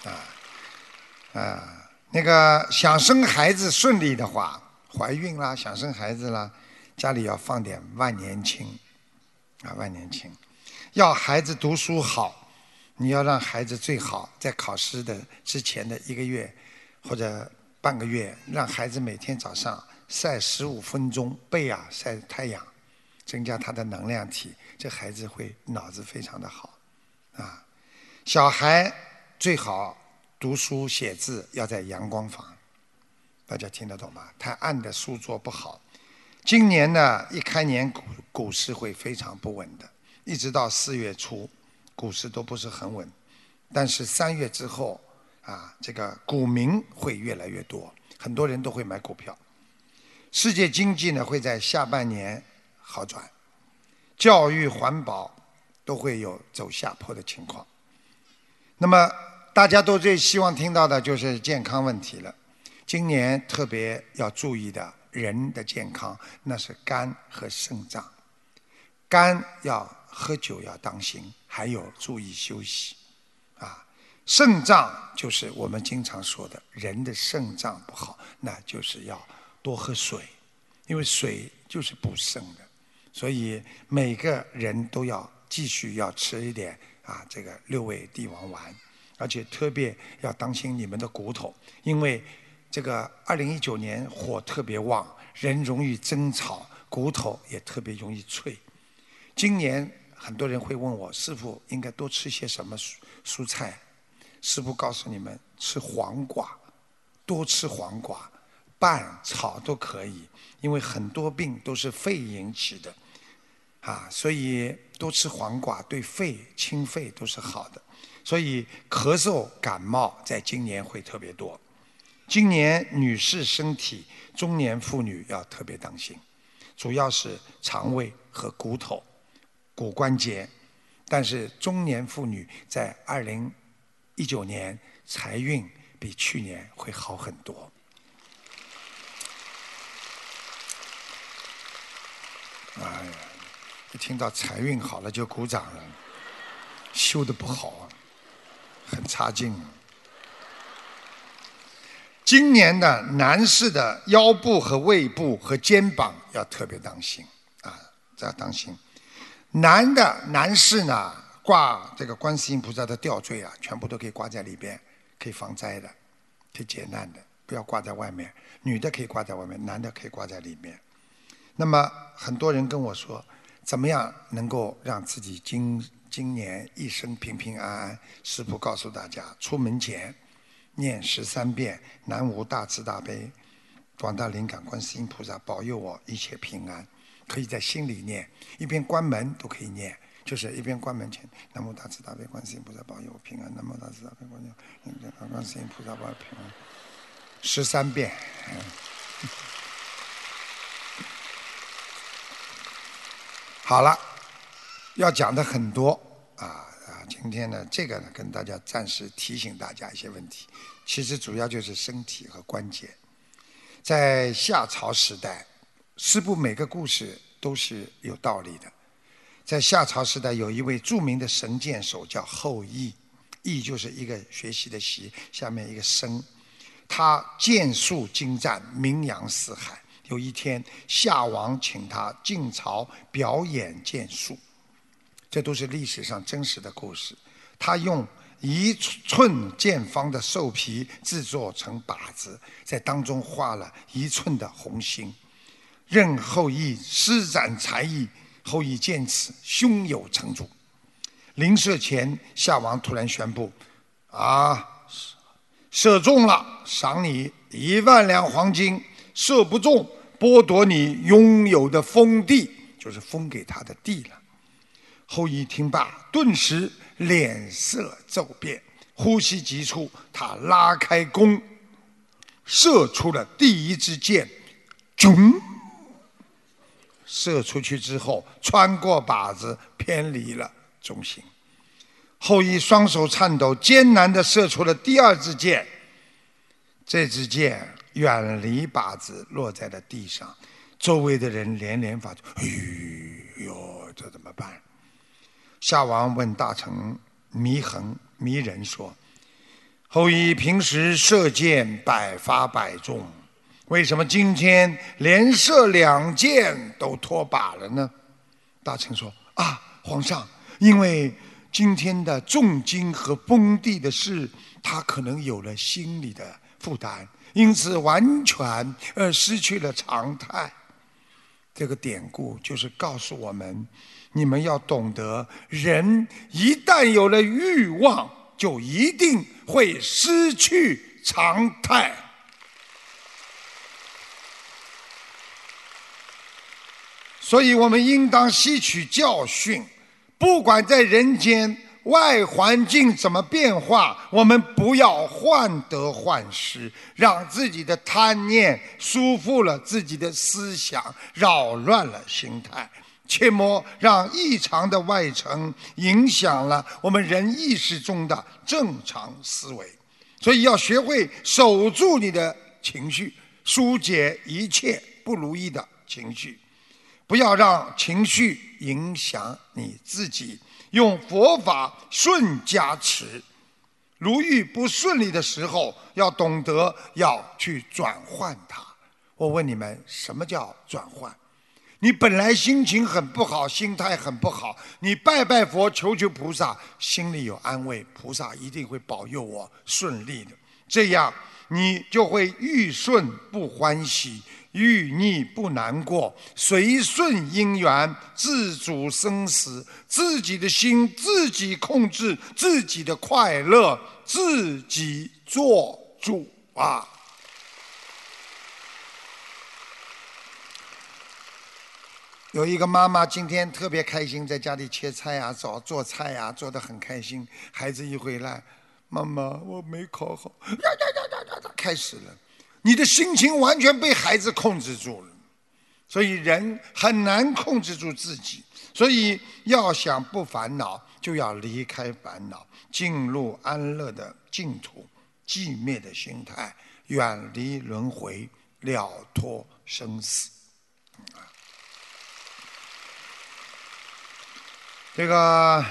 啊，啊，那个想生孩子顺利的话，怀孕啦，想生孩子啦，家里要放点万年青，啊，万年青，要孩子读书好，你要让孩子最好在考试的之前的一个月或者半个月，让孩子每天早上晒十五分钟背啊晒太阳，增加他的能量体，这孩子会脑子非常的好，啊。小孩最好读书写字要在阳光房，大家听得懂吗？太暗的书桌不好。今年呢，一开年股股市会非常不稳的，一直到四月初，股市都不是很稳。但是三月之后，啊，这个股民会越来越多，很多人都会买股票。世界经济呢会在下半年好转，教育环保都会有走下坡的情况。那么大家都最希望听到的就是健康问题了。今年特别要注意的人的健康，那是肝和肾脏。肝要喝酒要当心，还有注意休息。啊，肾脏就是我们经常说的，人的肾脏不好，那就是要多喝水，因为水就是补肾的。所以每个人都要继续要吃一点。啊，这个六味地黄丸，而且特别要当心你们的骨头，因为这个二零一九年火特别旺，人容易争吵，骨头也特别容易脆。今年很多人会问我，师傅应该多吃些什么蔬蔬菜？师傅告诉你们，吃黄瓜，多吃黄瓜，拌炒都可以，因为很多病都是肺引起的。啊，所以多吃黄瓜对肺清肺都是好的，所以咳嗽感冒在今年会特别多。今年女士身体，中年妇女要特别当心，主要是肠胃和骨头、骨关节。但是中年妇女在二零一九年财运比去年会好很多。哎呀。一听到财运好了就鼓掌了，修的不好，很差劲。今年的男士的腰部和胃部和肩膀要特别当心啊，这要当心。男的男士呢，挂这个观世音菩萨的吊坠啊，全部都可以挂在里边，可以防灾的，可以解难的，不要挂在外面。女的可以挂在外面，男的可以挂在里面。那么很多人跟我说。怎么样能够让自己今今年一生平平安安？师父告诉大家：出门前念十三遍南无大慈大悲广大灵感观世音菩萨保佑我一切平安。可以在心里念，一边关门都可以念，就是一边关门前，南无大慈大悲观世音菩萨保佑我平安，南无大慈大悲观世音观世音菩萨保佑平安，十三遍。好了，要讲的很多啊啊！今天呢，这个呢，跟大家暂时提醒大家一些问题。其实主要就是身体和关节。在夏朝时代，是不每个故事都是有道理的。在夏朝时代，有一位著名的神箭手叫后羿，羿就是一个学习的习，下面一个生，他箭术精湛，名扬四海。有一天，夏王请他进朝表演剑术，这都是历史上真实的故事。他用一寸见方的兽皮制作成靶子，在当中画了一寸的红心，任后羿施展才艺。后羿见此，胸有成竹。临射前，夏王突然宣布：“啊，射中了，赏你一万两黄金；射不中。”剥夺你拥有的封地，就是封给他的地了。后羿听罢，顿时脸色骤变，呼吸急促。他拉开弓，射出了第一支箭，中。射出去之后，穿过靶子，偏离了中心。后羿双手颤抖，艰难地射出了第二支箭。这支箭。远离靶子落在了地上，周围的人连连发出“哎呦，这怎么办？”夏王问大臣祢衡、迷人说：“后羿平时射箭百发百中，为什么今天连射两箭都脱靶了呢？”大臣说：“啊，皇上，因为今天的重金和封地的事，他可能有了心理的负担。”因此，完全呃失去了常态。这个典故就是告诉我们：你们要懂得，人一旦有了欲望，就一定会失去常态。所以我们应当吸取教训，不管在人间。外环境怎么变化？我们不要患得患失，让自己的贪念束缚了自己的思想，扰乱了心态，切莫让异常的外层影响了我们人意识中的正常思维。所以要学会守住你的情绪，疏解一切不如意的情绪，不要让情绪影响你自己。用佛法顺加持，如遇不顺利的时候，要懂得要去转换它。我问你们，什么叫转换？你本来心情很不好，心态很不好，你拜拜佛，求求菩萨，心里有安慰，菩萨一定会保佑我顺利的。这样，你就会遇顺不欢喜。遇逆不难过，随顺因缘，自主生死，自己的心自己控制，自己的快乐自己做主啊！有一个妈妈今天特别开心，在家里切菜呀、做做菜呀，做的很开心。孩子一回来，妈妈我没考好，呀呀呀呀呀，开始了。你的心情完全被孩子控制住了，所以人很难控制住自己。所以要想不烦恼，就要离开烦恼，进入安乐的净土，寂灭的心态，远离轮回，了脱生死。这个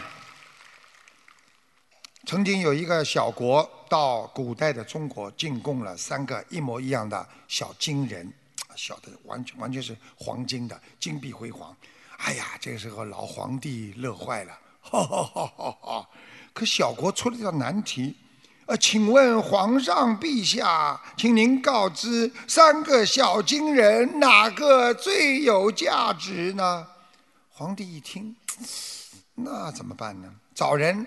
曾经有一个小国。到古代的中国进贡了三个一模一样的小金人，小的完全完全是黄金的，金碧辉煌。哎呀，这个时候老皇帝乐坏了，哈哈哈哈哈！可小国出了道难题，呃，请问皇上陛下，请您告知三个小金人哪个最有价值呢？皇帝一听，那怎么办呢？找人，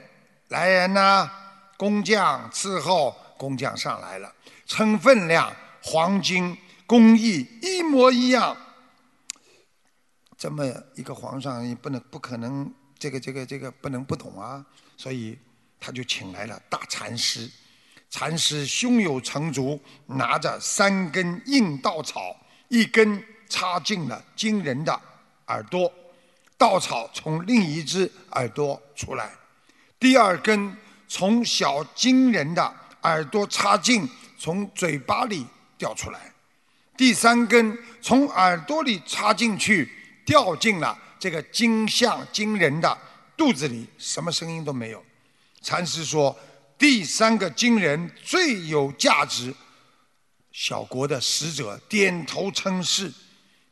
来人呐！工匠伺候，工匠上来了，称分量，黄金工艺一模一样。这么一个皇上你不能不可能，这个这个这个不能不懂啊，所以他就请来了大禅师。禅师胸有成竹，拿着三根硬稻草，一根插进了金人的耳朵，稻草从另一只耳朵出来，第二根从小金人的耳朵插进，从嘴巴里掉出来，第三根从耳朵里插进去。掉进了这个金像金人的肚子里，什么声音都没有。禅师说：“第三个金人最有价值。”小国的使者点头称是。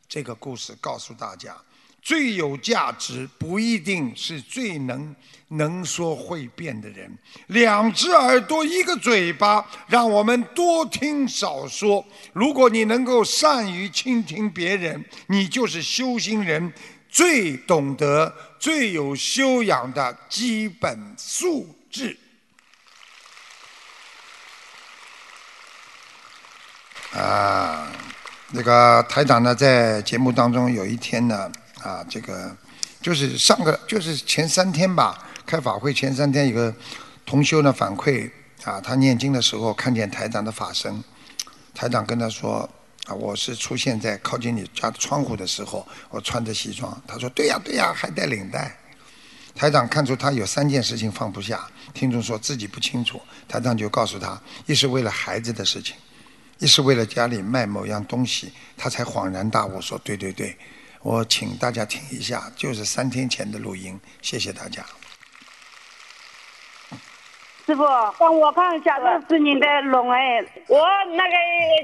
这个故事告诉大家。最有价值不一定是最能能说会辩的人。两只耳朵一个嘴巴，让我们多听少说。如果你能够善于倾听别人，你就是修行人最懂得、最有修养的基本素质。啊，那个台长呢，在节目当中有一天呢。啊，这个就是上个就是前三天吧，开法会前三天有个同修呢反馈啊，他念经的时候看见台长的法身，台长跟他说啊，我是出现在靠近你家窗户的时候，我穿着西装，他说对呀对呀，还带领带。台长看出他有三件事情放不下，听众说自己不清楚，台长就告诉他，一是为了孩子的事情，一是为了家里卖某样东西，他才恍然大悟说对对对。我请大家听一下，就是三天前的录音，谢谢大家。师傅，帮我看一下，这是你的龙哎，我那个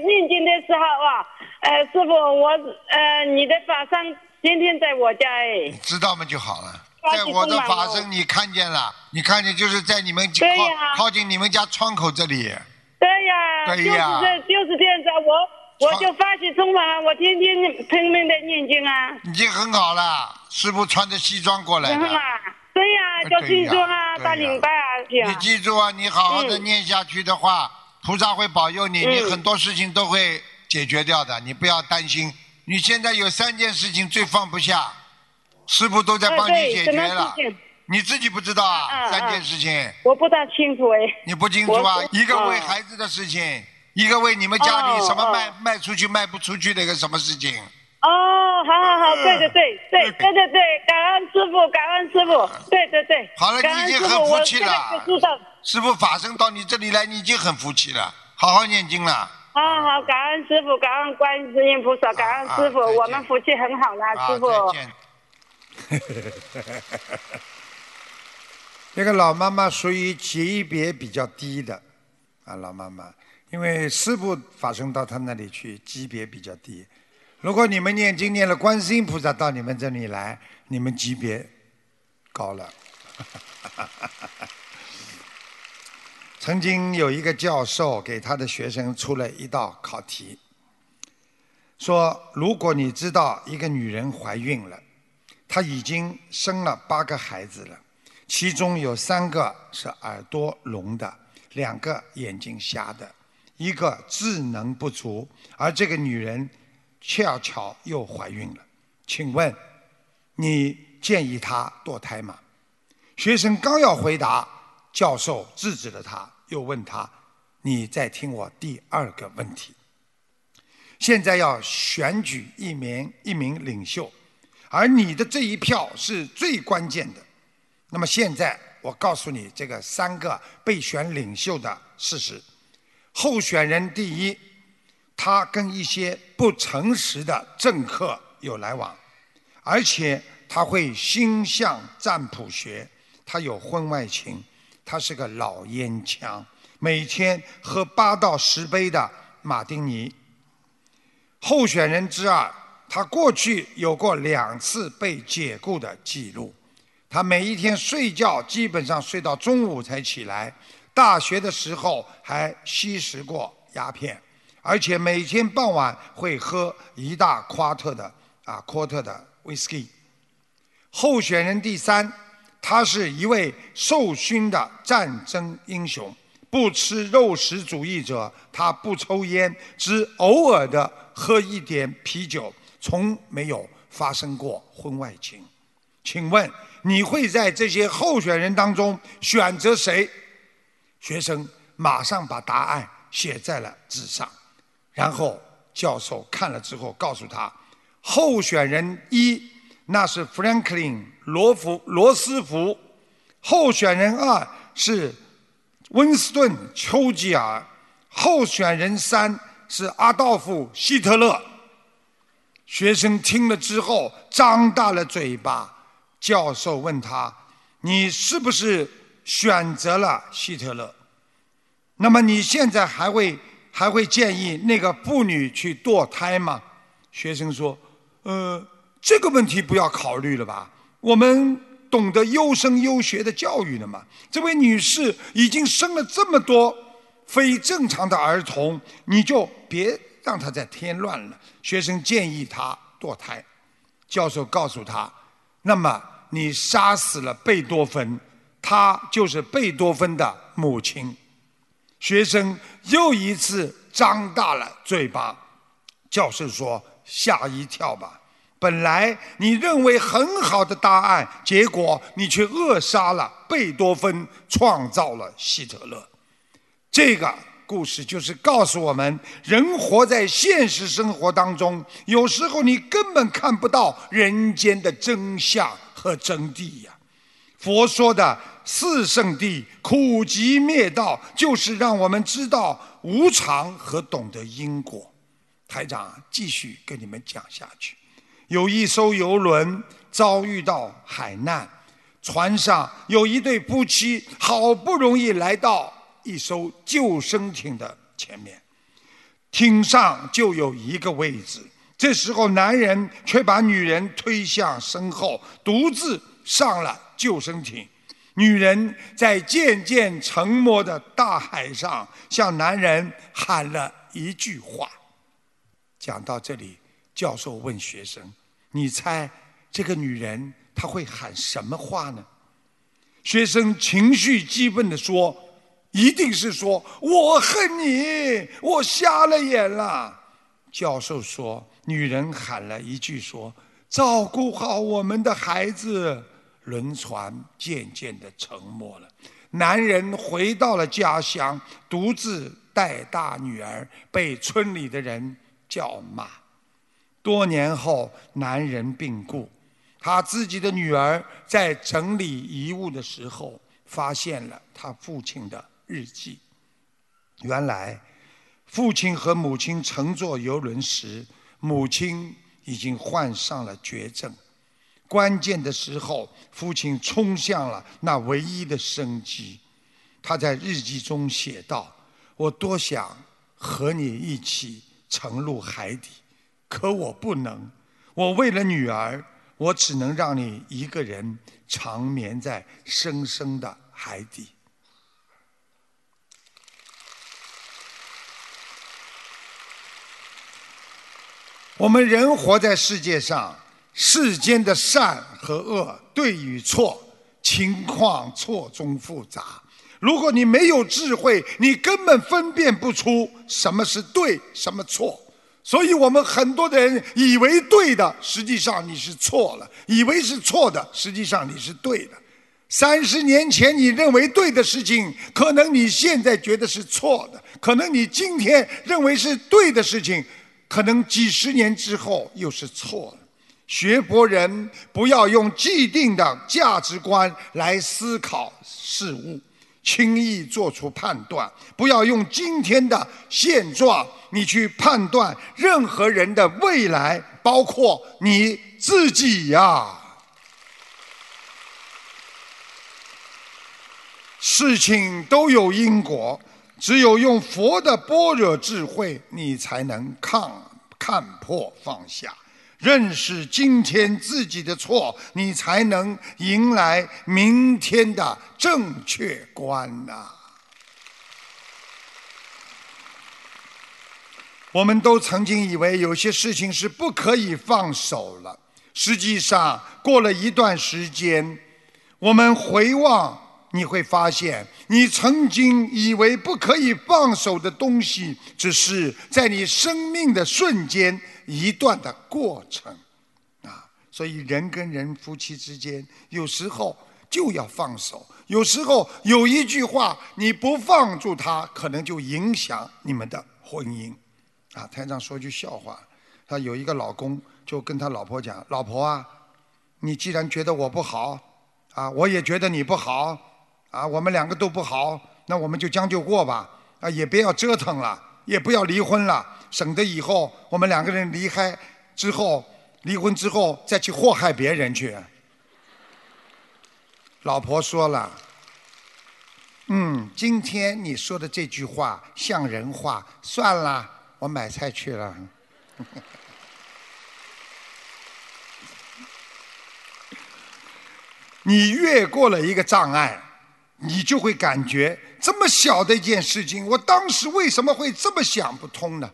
念经的时候啊，呃，师傅，我呃，你的法身天天在我家哎。知道吗就好了，在我的法身你看见了，你看见就是在你们靠靠近你们家窗口这里。对呀，对呀，就是这就是这样子，我。我就发起冲了，我天天拼命的念经啊。已经很好了，师傅穿着西装过来的。对呀，叫西装啊，大领带啊，你记住啊，你好好的念下去的话，菩萨会保佑你，你很多事情都会解决掉的，你不要担心。你现在有三件事情最放不下，师傅都在帮你解决了，你自己不知道啊？三件事情。我不大清楚哎。你不清楚啊？一个为孩子的事情。一个为你们家里什么卖卖出去卖不出去的一个什么事情？哦，好好好，对对对对对对对，感恩师傅，感恩师傅，对对对。好了，你已经很福气了。师傅法身到你这里来，你已经很福气了，好好念经了。好好，感恩师傅，感恩观世音菩萨，感恩师傅，我们福气很好啦，师傅。这个老妈妈属于级别比较低的啊，老妈妈。因为师傅法身到她那里去，级别比较低。如果你们念经念了，观世音菩萨到你们这里来，你们级别高了。曾经有一个教授给他的学生出了一道考题，说：如果你知道一个女人怀孕了，她已经生了八个孩子了，其中有三个是耳朵聋的，两个眼睛瞎的。一个智能不足，而这个女人恰巧又怀孕了，请问你建议她堕胎吗？学生刚要回答，教授制止了他，又问他：“你再听我第二个问题。现在要选举一名一名领袖，而你的这一票是最关键的。那么现在我告诉你这个三个被选领袖的事实。”候选人第一，他跟一些不诚实的政客有来往，而且他会星象占卜学，他有婚外情，他是个老烟枪，每天喝八到十杯的马丁尼。候选人之二，他过去有过两次被解雇的记录，他每一天睡觉基本上睡到中午才起来。大学的时候还吸食过鸦片，而且每天傍晚会喝一大夸特的啊夸特的威士忌。候选人第三，他是一位受勋的战争英雄，不吃肉食主义者，他不抽烟，只偶尔的喝一点啤酒，从没有发生过婚外情。请问你会在这些候选人当中选择谁？学生马上把答案写在了纸上，然后教授看了之后告诉他：候选人一那是 Franklin 罗福罗斯福，候选人二是温斯顿丘吉尔，候选人三是阿道夫希特勒。学生听了之后张大了嘴巴。教授问他：“你是不是选择了希特勒？那么你现在还会还会建议那个妇女去堕胎吗？”学生说：“呃，这个问题不要考虑了吧？我们懂得优生优学的教育了嘛。这位女士已经生了这么多非正常的儿童，你就别让她再添乱了。”学生建议她堕胎。教授告诉他。那么你杀死了贝多芬，他就是贝多芬的母亲。学生又一次张大了嘴巴。教授说：“吓一跳吧！本来你认为很好的答案，结果你却扼杀了贝多芬，创造了希特勒。”这个故事就是告诉我们：人活在现实生活当中，有时候你根本看不到人间的真相。和真谛呀，佛说的四圣地、苦集灭道，就是让我们知道无常和懂得因果。台长继续跟你们讲下去。有一艘游轮遭遇到海难，船上有一对夫妻，好不容易来到一艘救生艇的前面，艇上就有一个位置。这时候，男人却把女人推向身后，独自上了救生艇。女人在渐渐沉没的大海上，向男人喊了一句话。讲到这里，教授问学生：“你猜这个女人她会喊什么话呢？”学生情绪激愤地说：“一定是说我恨你，我瞎了眼了。”教授说。女人喊了一句：“说照顾好我们的孩子。”轮船渐渐的沉没了。男人回到了家乡，独自带大女儿，被村里的人叫骂。多年后，男人病故，他自己的女儿在整理遗物的时候，发现了他父亲的日记。原来，父亲和母亲乘坐游轮时。母亲已经患上了绝症，关键的时候，父亲冲向了那唯一的生机。他在日记中写道：“我多想和你一起沉入海底，可我不能。我为了女儿，我只能让你一个人长眠在深深的海底。”我们人活在世界上，世间的善和恶、对与错，情况错综复杂。如果你没有智慧，你根本分辨不出什么是对，什么错。所以我们很多的人以为对的，实际上你是错了；以为是错的，实际上你是对的。三十年前你认为对的事情，可能你现在觉得是错的；可能你今天认为是对的事情。可能几十年之后又是错了。学佛人不要用既定的价值观来思考事物，轻易做出判断。不要用今天的现状你去判断任何人的未来，包括你自己呀。事情都有因果。只有用佛的般若智慧，你才能看看破放下，认识今天自己的错，你才能迎来明天的正确观呐。我们都曾经以为有些事情是不可以放手了，实际上过了一段时间，我们回望你会发现，你曾经以为不可以放手的东西，只是在你生命的瞬间一段的过程。啊，所以人跟人夫妻之间，有时候就要放手。有时候有一句话，你不放住他，可能就影响你们的婚姻。啊，台长说句笑话，他有一个老公就跟他老婆讲：“老婆啊，你既然觉得我不好，啊，我也觉得你不好。”啊，我们两个都不好，那我们就将就过吧。啊，也不要折腾了，也不要离婚了，省得以后我们两个人离开之后，离婚之后再去祸害别人去。老婆说了，嗯，今天你说的这句话像人话，算了，我买菜去了。你越过了一个障碍。你就会感觉这么小的一件事情，我当时为什么会这么想不通呢？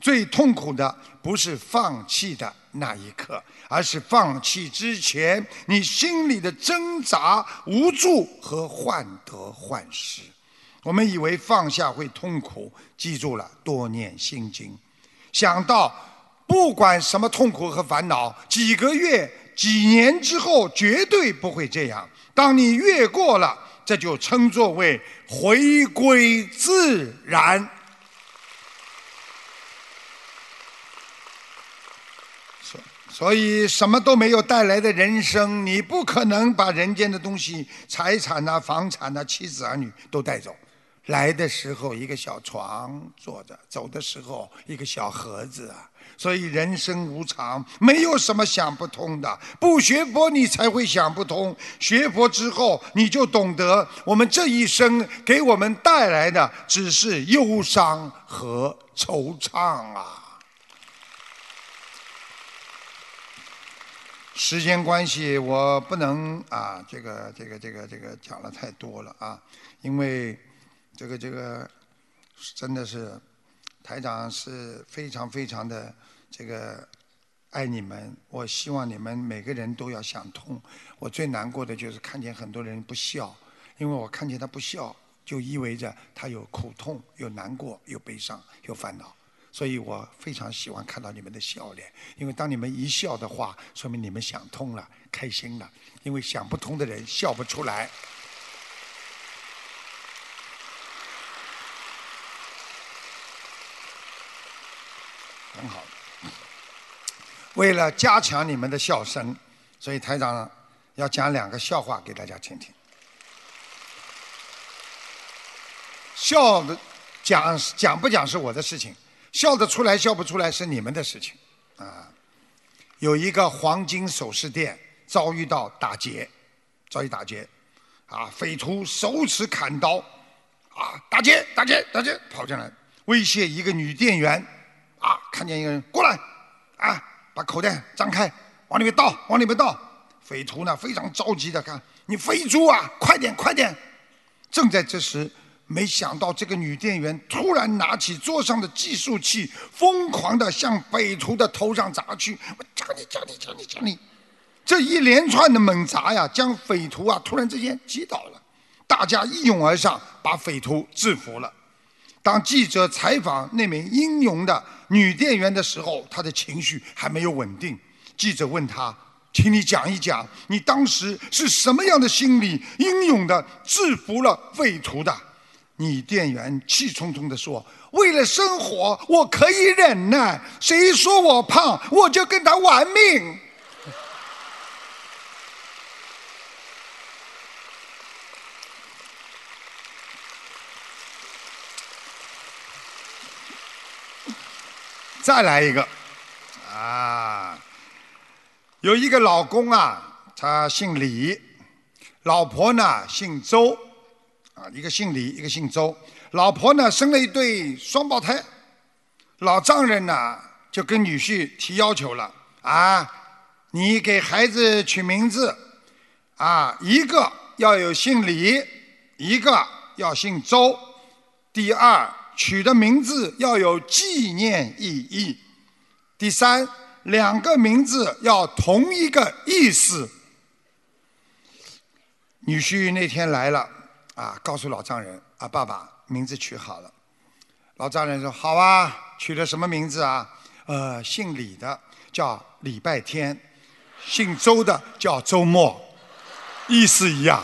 最痛苦的不是放弃的那一刻，而是放弃之前你心里的挣扎、无助和患得患失。我们以为放下会痛苦，记住了，多念心经。想到不管什么痛苦和烦恼，几个月、几年之后绝对不会这样。当你越过了。这就称作为回归自然。所所以，什么都没有带来的人生，你不可能把人间的东西、财产啊、房产啊、妻子儿女都带走。来的时候一个小床坐着，走的时候一个小盒子啊。所以人生无常，没有什么想不通的。不学佛，你才会想不通；学佛之后，你就懂得，我们这一生给我们带来的只是忧伤和惆怅啊。时间关系，我不能啊，这个、这个、这个、这个讲了太多了啊，因为这个、这个真的是。台长是非常非常的这个爱你们，我希望你们每个人都要想通。我最难过的就是看见很多人不笑，因为我看见他不笑，就意味着他有苦痛、有难过、有悲伤、有烦恼。所以我非常喜欢看到你们的笑脸，因为当你们一笑的话，说明你们想通了、开心了。因为想不通的人笑不出来。很好。为了加强你们的笑声，所以台长要讲两个笑话给大家听听。笑的讲讲不讲是我的事情，笑得出来笑不出来是你们的事情。啊，有一个黄金首饰店遭遇到打劫，遭遇打劫，啊，匪徒手持砍刀，啊，打劫打劫打劫跑进来，威胁一个女店员。看见一个人过来，啊，把口袋张开，往里面倒，往里面倒。匪徒呢非常着急的看，你飞猪啊，快点，快点！正在这时，没想到这个女店员突然拿起桌上的计数器，疯狂的向匪徒的头上砸去。我砸你，砸你，砸你，砸你！这一连串的猛砸呀，将匪徒啊突然之间击倒了。大家一拥而上，把匪徒制服了。当记者采访那名英勇的女店员的时候，她的情绪还没有稳定。记者问她：“请你讲一讲，你当时是什么样的心理，英勇的制服了匪徒的？”女店员气冲冲地说：“为了生活，我可以忍耐。谁说我胖，我就跟他玩命。”再来一个，啊，有一个老公啊，他姓李，老婆呢姓周，啊，一个姓李，一个姓周，老婆呢生了一对双胞胎，老丈人呢就跟女婿提要求了，啊，你给孩子取名字，啊，一个要有姓李，一个要姓周，第二。取的名字要有纪念意义。第三，两个名字要同一个意思。女婿那天来了，啊，告诉老丈人啊，爸爸名字取好了。老丈人说好啊，取的什么名字啊？呃，姓李的叫礼拜天，姓周的叫周末，意思一样。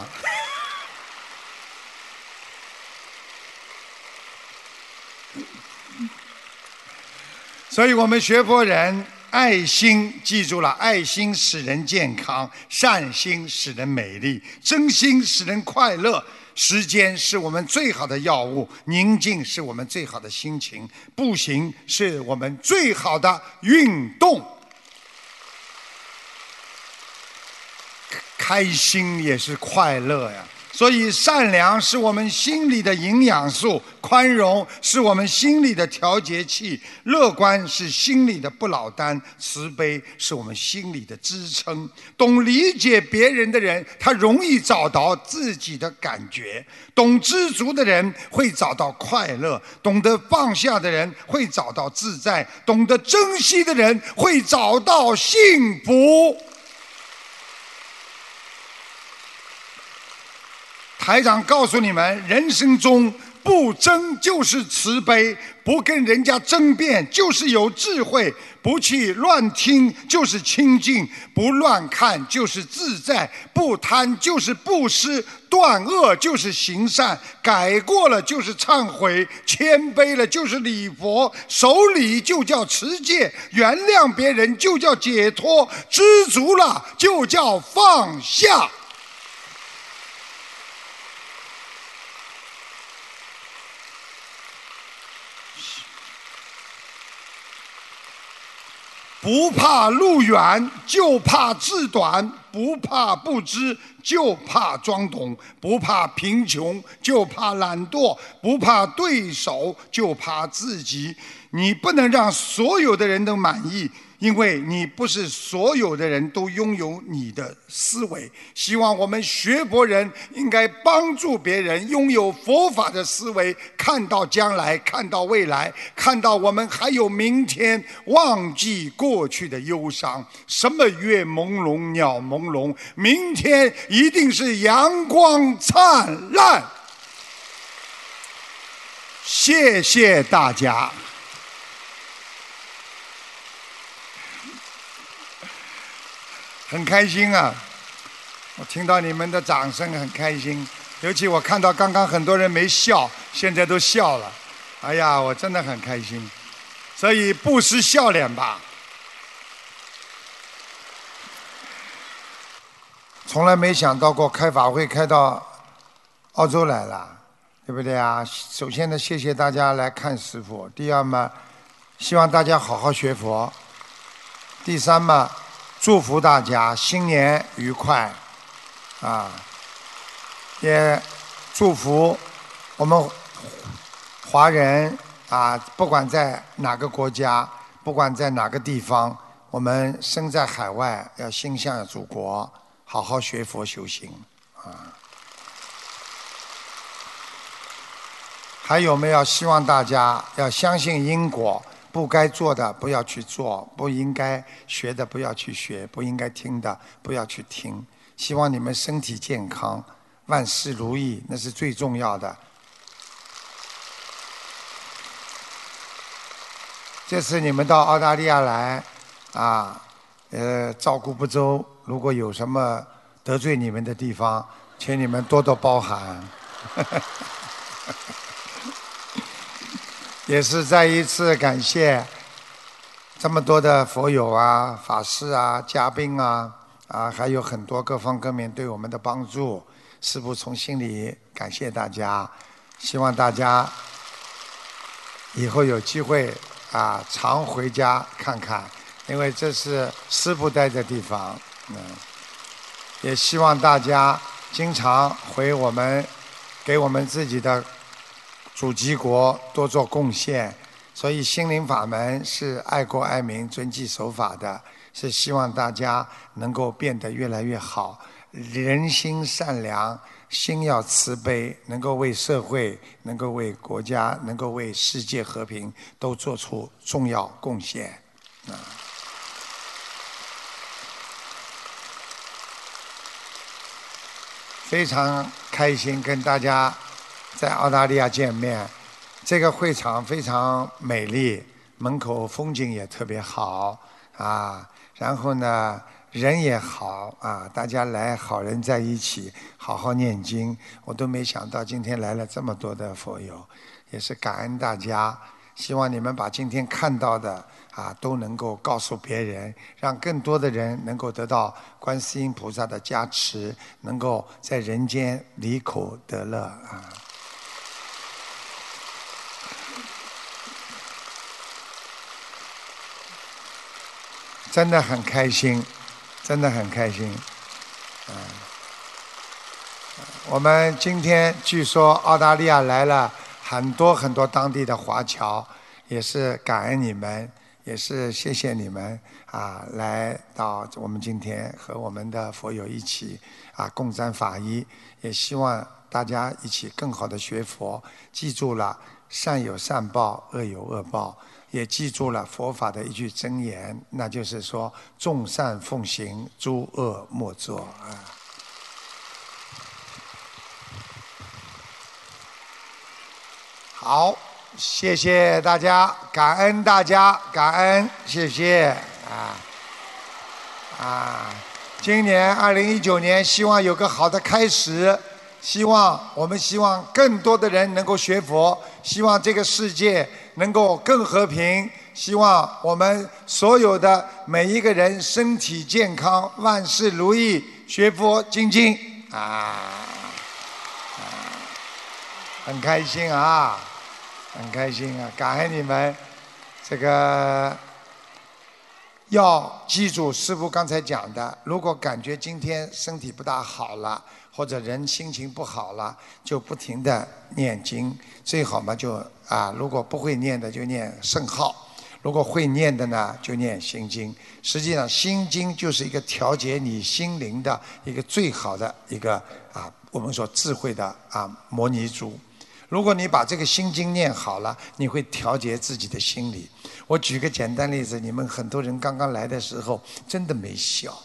所以我们学佛人爱心，记住了，爱心使人健康，善心使人美丽，真心使人快乐。时间是我们最好的药物，宁静是我们最好的心情，步行是我们最好的运动，开心也是快乐呀。所以，善良是我们心里的营养素，宽容是我们心里的调节器，乐观是心里的不老丹，慈悲是我们心里的支撑。懂理解别人的人，他容易找到自己的感觉；懂知足的人会找到快乐；懂得放下的人会找到自在；懂得珍惜的人会找到幸福。台长告诉你们，人生中不争就是慈悲，不跟人家争辩就是有智慧，不去乱听就是清净，不乱看就是自在，不贪就是布施，断恶就是行善，改过了就是忏悔，谦卑了就是礼佛，守礼就叫持戒，原谅别人就叫解脱，知足了就叫放下。不怕路远，就怕志短；不怕不知，就怕装懂；不怕贫穷，就怕懒惰；不怕对手，就怕自己。你不能让所有的人都满意。因为你不是所有的人都拥有你的思维，希望我们学佛人应该帮助别人拥有佛法的思维，看到将来，看到未来，看到我们还有明天，忘记过去的忧伤。什么月朦胧，鸟朦胧，明天一定是阳光灿烂。谢谢大家。很开心啊！我听到你们的掌声，很开心。尤其我看到刚刚很多人没笑，现在都笑了。哎呀，我真的很开心。所以不失笑脸吧。从来没想到过开法会开到澳洲来了，对不对啊？首先呢，谢谢大家来看师傅。第二嘛，希望大家好好学佛。第三嘛。祝福大家新年愉快，啊！也祝福我们华人啊，不管在哪个国家，不管在哪个地方，我们身在海外，要心向祖国，好好学佛修行啊！还有没有希望大家要相信因果？不该做的不要去做，不应该学的不要去学，不应该听的不要去听。希望你们身体健康，万事如意，那是最重要的。这次你们到澳大利亚来，啊，呃，照顾不周，如果有什么得罪你们的地方，请你们多多包涵。也是再一次感谢这么多的佛友啊、法师啊、嘉宾啊啊，还有很多各方各面对我们的帮助，师父从心里感谢大家，希望大家以后有机会啊常回家看看，因为这是师父待的地方，嗯，也希望大家经常回我们，给我们自己的。祖籍国多做贡献，所以心灵法门是爱国爱民、遵纪守法的，是希望大家能够变得越来越好，人心善良，心要慈悲，能够为社会、能够为国家、能够为世界和平都做出重要贡献。啊！非常开心跟大家在澳大利亚见面。这个会场非常美丽，门口风景也特别好啊。然后呢，人也好啊，大家来好人在一起，好好念经。我都没想到今天来了这么多的佛友，也是感恩大家。希望你们把今天看到的啊都能够告诉别人，让更多的人能够得到观世音菩萨的加持，能够在人间离苦得乐啊。真的很开心，真的很开心。嗯，我们今天据说澳大利亚来了很多很多当地的华侨，也是感恩你们，也是谢谢你们啊，来到我们今天和我们的佛友一起啊共沾法衣，也希望大家一起更好的学佛，记住了善有善报，恶有恶报。也记住了佛法的一句真言，那就是说：众善奉行，诸恶莫作啊。好，谢谢大家，感恩大家，感恩，谢谢啊啊！今年二零一九年，希望有个好的开始，希望我们希望更多的人能够学佛，希望这个世界。能够更和平，希望我们所有的每一个人身体健康，万事如意，学佛精进啊！很开心啊，很开心啊！感恩你们，这个要记住师傅刚才讲的，如果感觉今天身体不大好了。或者人心情不好了，就不停的念经，最好嘛就啊，如果不会念的就念圣号，如果会念的呢就念心经。实际上心经就是一个调节你心灵的一个最好的一个啊，我们说智慧的啊摩尼珠。如果你把这个心经念好了，你会调节自己的心理。我举个简单例子，你们很多人刚刚来的时候真的没笑，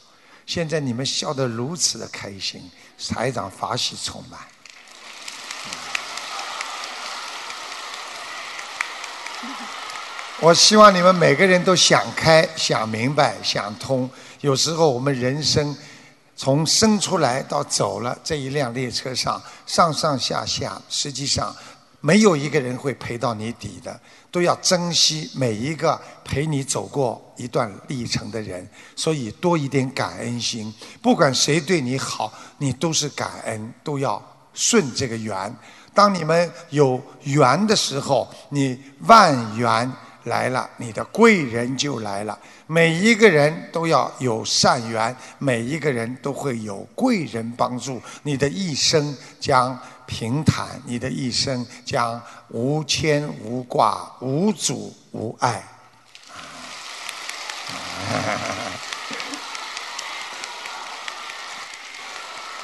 现在你们笑得如此的开心。财长法喜充满，我希望你们每个人都想开、想明白、想通。有时候我们人生从生出来到走了这一辆列车上，上上下下，实际上没有一个人会陪到你底的。都要珍惜每一个陪你走过一段历程的人，所以多一点感恩心。不管谁对你好，你都是感恩，都要顺这个缘。当你们有缘的时候，你万缘来了，你的贵人就来了。每一个人都要有善缘，每一个人都会有贵人帮助，你的一生将。平坦，你的一生将无牵无挂、无阻无碍。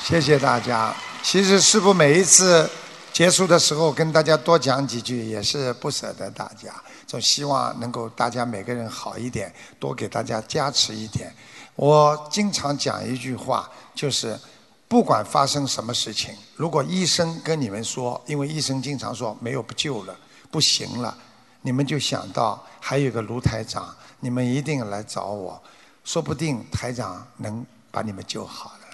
谢谢大家。其实师傅每一次结束的时候，跟大家多讲几句，也是不舍得大家，总希望能够大家每个人好一点，多给大家加持一点。我经常讲一句话，就是。不管发生什么事情，如果医生跟你们说，因为医生经常说没有不救了，不行了，你们就想到还有个卢台长，你们一定来找我，说不定台长能把你们救好了。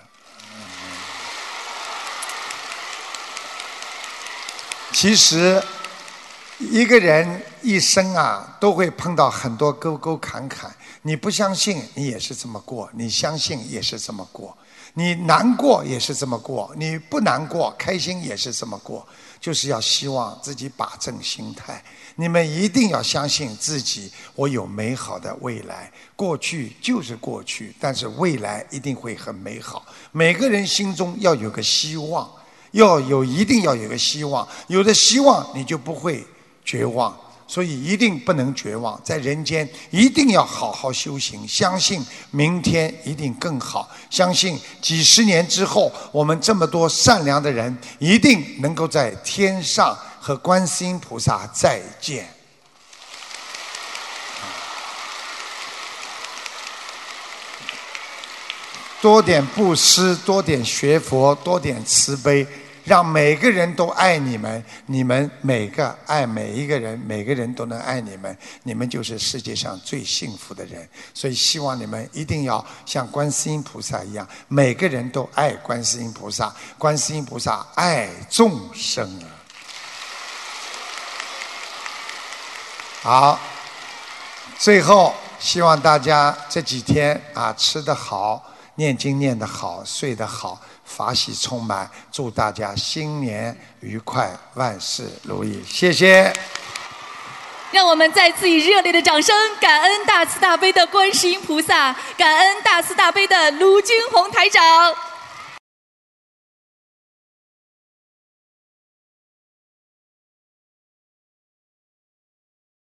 其实，一个人一生啊，都会碰到很多沟沟坎坎，你不相信，你也是这么过；你相信，也是这么过。你难过也是这么过，你不难过，开心也是这么过，就是要希望自己把正心态。你们一定要相信自己，我有美好的未来。过去就是过去，但是未来一定会很美好。每个人心中要有个希望，要有一定要有个希望，有了希望，你就不会绝望。所以一定不能绝望，在人间一定要好好修行，相信明天一定更好，相信几十年之后，我们这么多善良的人一定能够在天上和观世音菩萨再见。多点布施，多点学佛，多点慈悲，让每个人都爱你们，你们每个爱每一个人，每个人都能爱你们，你们就是世界上最幸福的人。所以希望你们一定要像观世音菩萨一样，每个人都爱观世音菩萨，观世音菩萨爱众生啊。好，最后希望大家这几天啊吃得好，念经念得好，睡得好，法喜充满，祝大家新年愉快，万事如意。谢谢。让我们再次以热烈的掌声，感恩大慈大悲的观世音菩萨，感恩大慈大悲的卢军宏台长。